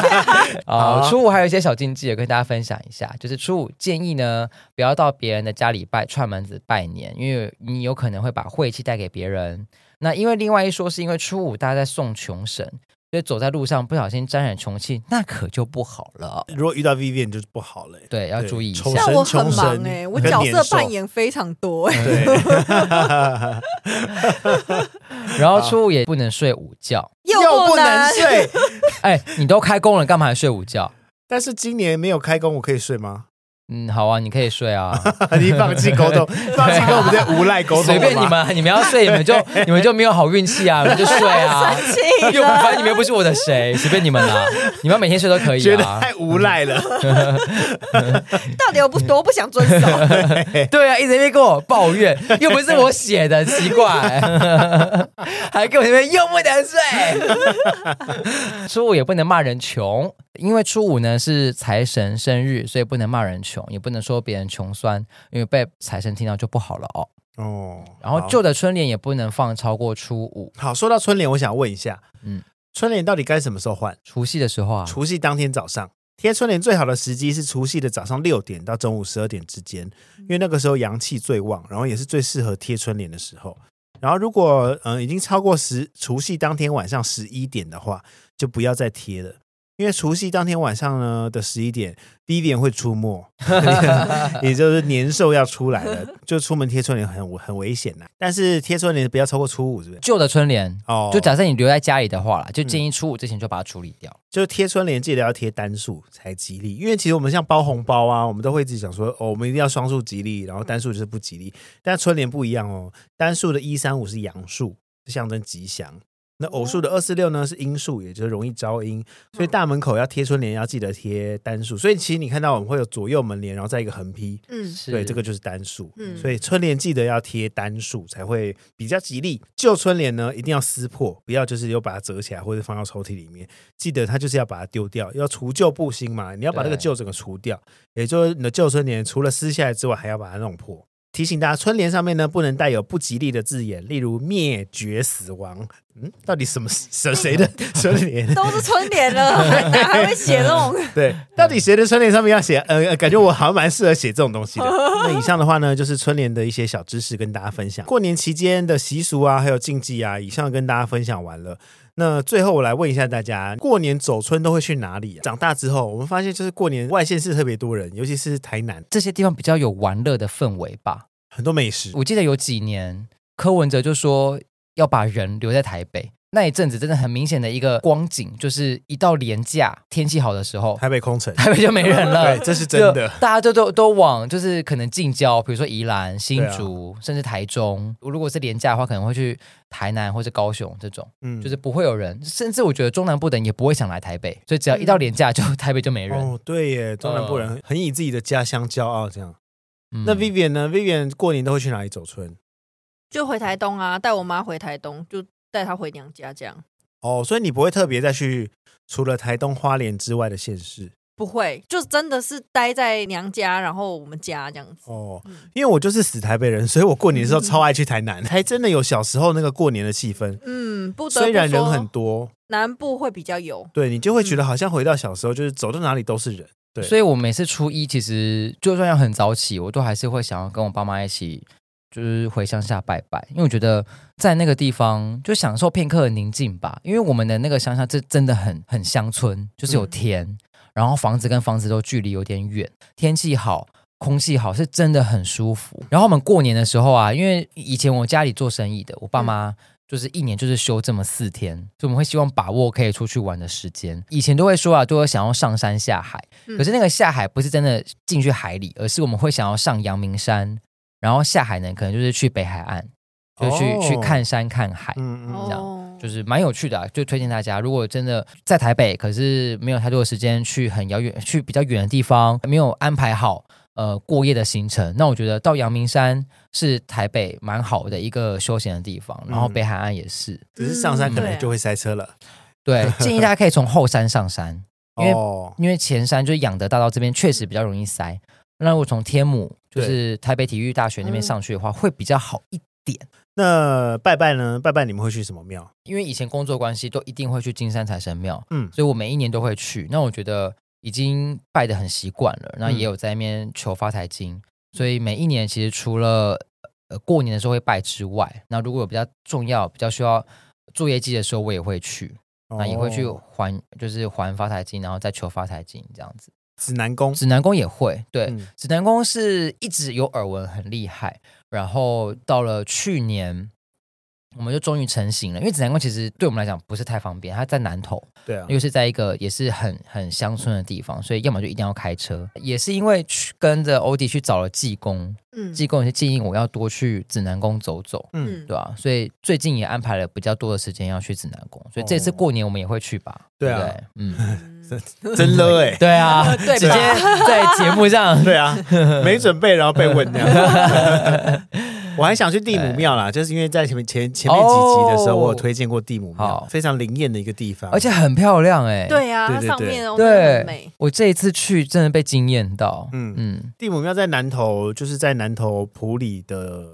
啊，初五还有一些小禁忌，也跟大家分享一下。就是初五建议呢，不要到别人的家里拜串门子拜年，因为你有可能会把晦气带给别人。那因为另外一说，是因为初五大家在送穷神。所以走在路上不小心沾染穷气，那可就不好了。如果遇到 Vivian 就是不好了。对，要注意一下。但我很忙哎、欸，我角色扮演非常多哎、欸。对。然后初五也不能睡午觉，又不能睡。哎，你都开工了，干嘛还睡午觉？但是今年没有开工，我可以睡吗？嗯，好啊，你可以睡啊。你放弃沟通，放弃跟我们这无赖沟通。随便你们，你们要睡，你们就你们就没有好运气啊，你们就睡啊。又反正你们又不是我的谁，随便你们啦。你们每天睡都可以啊。觉得太无赖了。到底有不多不想遵守？对啊，一直在跟我抱怨，又不是我写的，奇怪。还跟我那边又不能睡。说我也不能骂人穷，因为初五呢是财神生日，所以不能骂人穷。也不能说别人穷酸，因为被财神听到就不好了哦。哦，然后旧的春联也不能放超过初五。好，说到春联，我想问一下，嗯，春联到底该什么时候换？除夕的时候啊，除夕当天早上贴春联最好的时机是除夕的早上六点到中午十二点之间，因为那个时候阳气最旺，然后也是最适合贴春联的时候。然后如果嗯、呃、已经超过十除夕当天晚上十一点的话，就不要再贴了。因为除夕当天晚上呢的十一点，Vivian 会出没，也就是年兽要出来了，就出门贴春联很很危险呐。但是贴春联不要超过初五，是不是？旧的春联哦，就假设你留在家里的话啦，就建议初五之前就把它处理掉。嗯、就贴春联记得要贴单数才吉利，因为其实我们像包红包啊，我们都会自己想说哦，我们一定要双数吉利，然后单数就是不吉利。但春联不一样哦，单数的一三五是阳数，象征吉祥。那偶数的二四六呢是阴数，也就是容易招阴，所以大门口要贴春联要记得贴单数。所以其实你看到我们会有左右门帘，然后再一个横批，嗯，对，这个就是单数。嗯，所以春联记得要贴单数才会比较吉利。旧春联呢一定要撕破，不要就是又把它折起来或者放到抽屉里面。记得它就是要把它丢掉，要除旧布新嘛。你要把那个旧整个除掉，也就是你的旧春联除了撕下来之外，还要把它弄破。提醒大家，春联上面呢不能带有不吉利的字眼，例如灭绝、死亡。嗯，到底什么谁谁的 春联？都是春联了，哪还会写这种？对，到底谁的春联上面要写？呃，感觉我好像蛮适合写这种东西的。那以上的话呢，就是春联的一些小知识跟大家分享。过年期间的习俗啊，还有禁忌啊，以上跟大家分享完了。那最后我来问一下大家，过年走春都会去哪里啊？长大之后，我们发现就是过年外县市特别多人，尤其是台南这些地方比较有玩乐的氛围吧，很多美食。我记得有几年柯文哲就说要把人留在台北，那一阵子真的很明显的一个光景，就是一到连假天气好的时候，台北空城，台北就没人了。对，这是真的。大家就都都往就是可能近郊，比如说宜兰、新竹，啊、甚至台中。如果是廉价的话，可能会去台南或者高雄这种，嗯，就是不会有人。甚至我觉得中南部的人也不会想来台北，所以只要一到廉价，就台北就没人。哦，对耶，中南部人很以自己的家乡骄傲，这样。嗯、那 Vivian 呢？Vivian 过年都会去哪里走春？就回台东啊，带我妈回台东，就带她回娘家这样。哦，所以你不会特别再去除了台东花莲之外的县市？不会，就真的是待在娘家，然后我们家这样子。哦，因为我就是死台北人，所以我过年的时候超爱去台南，还真的有小时候那个过年的气氛。嗯，不，虽然人很多，南部会比较有。对，你就会觉得好像回到小时候，就是走到哪里都是人。对，所以我每次初一其实就算要很早起，我都还是会想要跟我爸妈一起。就是回乡下拜拜，因为我觉得在那个地方就享受片刻的宁静吧。因为我们的那个乡下，这真的很很乡村，就是有田，嗯、然后房子跟房子都距离有点远，天气好，空气好，是真的很舒服。然后我们过年的时候啊，因为以前我家里做生意的，我爸妈就是一年就是休这么四天，所以我们会希望把握可以出去玩的时间。以前都会说啊，都会想要上山下海，可是那个下海不是真的进去海里，而是我们会想要上阳明山。然后下海呢，可能就是去北海岸，就去、哦、去看山看海，嗯嗯，这样就是蛮有趣的、啊，就推荐大家。如果真的在台北，可是没有太多的时间去很遥远、去比较远的地方，没有安排好呃过夜的行程，那我觉得到阳明山是台北蛮好的一个休闲的地方。然后北海岸也是，嗯、只是上山可能就会塞车了。对，建议大家可以从后山上山，因为、哦、因为前山就是仰德大道这边确实比较容易塞。那如果从天母，就是台北体育大学那边上去的话，嗯、会比较好一点。那拜拜呢？拜拜，你们会去什么庙？因为以前工作关系，都一定会去金山财神庙。嗯，所以我每一年都会去。那我觉得已经拜的很习惯了，那也有在那边求发财经。嗯、所以每一年其实除了呃过年的时候会拜之外，那如果有比较重要、比较需要做业绩的时候，我也会去。哦、那也会去还，就是还发财金，然后再求发财金这样子。指南宫，指南宫也会对，嗯、指南宫是一直有耳闻很厉害，然后到了去年，我们就终于成型了。因为指南宫其实对我们来讲不是太方便，它在南投，对啊，又是在一个也是很很乡村的地方，所以要么就一定要开车。也是因为去跟着欧弟去找了济公，嗯，济公也是建议我要多去指南宫走走，嗯，对吧、啊？所以最近也安排了比较多的时间要去指南宫，所以这次过年我们也会去吧？对啊，对嗯。真的哎，对啊，直接在节目上，对啊，没准备然后被问这样。我还想去地母庙啦，就是因为在前面前前面几集的时候，我有推荐过地母庙，非常灵验的一个地方，而且很漂亮哎。对呀，上面哦，对，我这一次去真的被惊艳到。嗯嗯，地母庙在南头，就是在南头普里的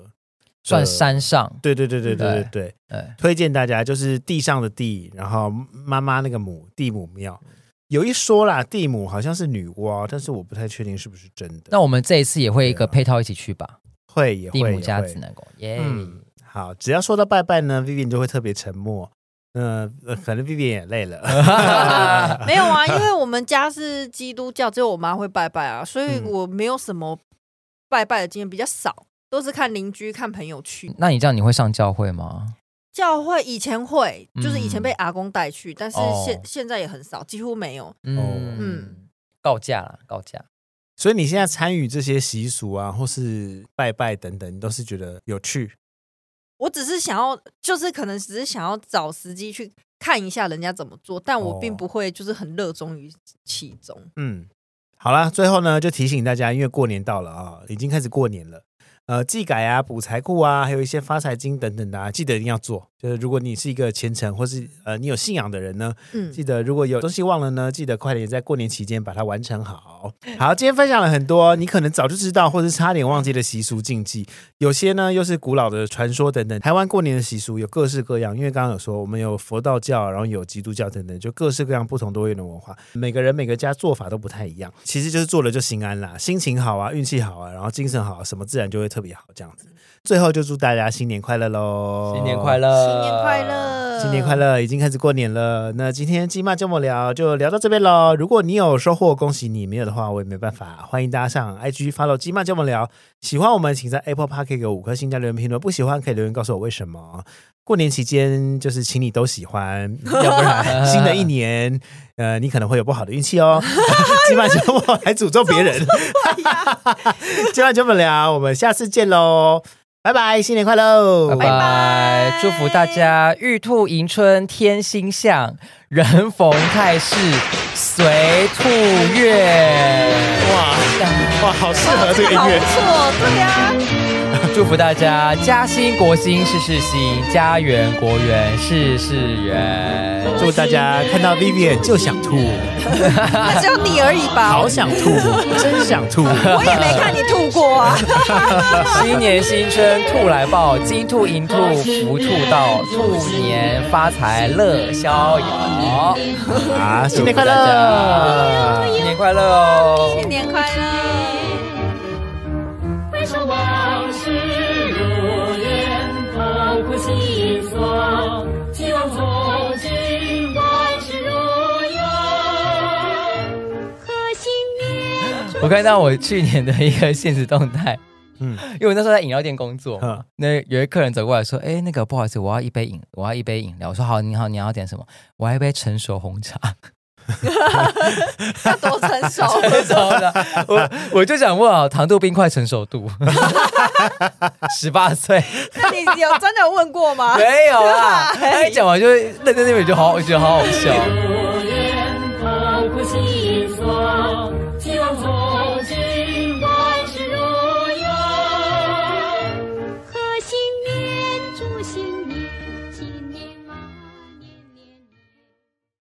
算山上。对对对对对对对，推荐大家就是地上的地，然后妈妈那个母地母庙。有一说啦，地母好像是女娲，但是我不太确定是不是真的。那我们这一次也会一个配套一起去吧？会也会。地母家指南宫，耶。嗯，好，只要说到拜拜呢，Vivian 就会特别沉默。嗯、呃，可能 Vivian 也累了。没有啊，因为我们家是基督教，只有我妈会拜拜啊，所以我没有什么拜拜的经验，比较少，都是看邻居、看朋友去。那你这样你会上教会吗？教会以前会，就是以前被阿公带去，嗯、但是现、哦、现在也很少，几乎没有。嗯嗯，告假了，告假。所以你现在参与这些习俗啊，或是拜拜等等，你都是觉得有趣？我只是想要，就是可能只是想要找时机去看一下人家怎么做，但我并不会就是很热衷于其中。嗯，好啦，最后呢，就提醒大家，因为过年到了啊，已经开始过年了。呃，祭改啊，补财库啊，还有一些发财经等等的啊，记得一定要做。就是如果你是一个虔诚或是呃你有信仰的人呢，嗯，记得如果有东西忘了呢，记得快点在过年期间把它完成好。好，今天分享了很多你可能早就知道或是差点忘记的习俗禁忌，有些呢又是古老的传说等等。台湾过年的习俗有各式各样，因为刚刚有说我们有佛道教，然后有基督教等等，就各式各样不同多元的文化，每个人每个家做法都不太一样。其实就是做了就心安啦，心情好啊，运气好啊，然后精神好啊，什么自然就会特别好这样子。最后就祝大家新年快乐喽！新年快乐！新年快乐！新年快乐！已经开始过年了。那今天鸡妈这么聊就聊到这边喽。如果你有收获，恭喜你；没有的话，我也没办法。欢迎大家上 IG follow 金马这么聊。喜欢我们，请在 Apple Park 给个五颗星加留言评论。不喜欢可以留言告诉我为什么。过年期间就是请你都喜欢，要不然新的一年，呃，你可能会有不好的运气哦。鸡妈这么还诅咒别人，鸡妈这么聊，我们下次见喽。拜拜，新年快乐！拜拜，祝福大家玉兔迎春天心向，人逢太事随兔月。哇哇，好适合这个音乐，不错，对呀、啊。祝福大家家兴国兴事事兴，家圆国圆事事圆。祝大家看到 Vivian 就想吐，只有你而已吧？好想吐，真想吐。我也没看你吐过啊。新年新春兔来报，金兔银兔福兔到，兔年发财乐逍遥。啊，新年快乐！新年快乐哦！新年快乐！希望从今万事如愿。贺新年！我看到我去年的一个现实动态，嗯，因为我那时候在饮料店工作，嗯，那有一客人走过来说：“哎，那个不好意思，我要一杯饮，我要一杯饮料。”我说：“好，你好，你要点什么？我要一杯成熟红茶。”他多成熟，成熟的。我我就想问啊，糖度冰块成熟度，十八岁。那你有真的有问过吗？没有啊。他一讲完就愣在那边，就好，我觉得好好笑。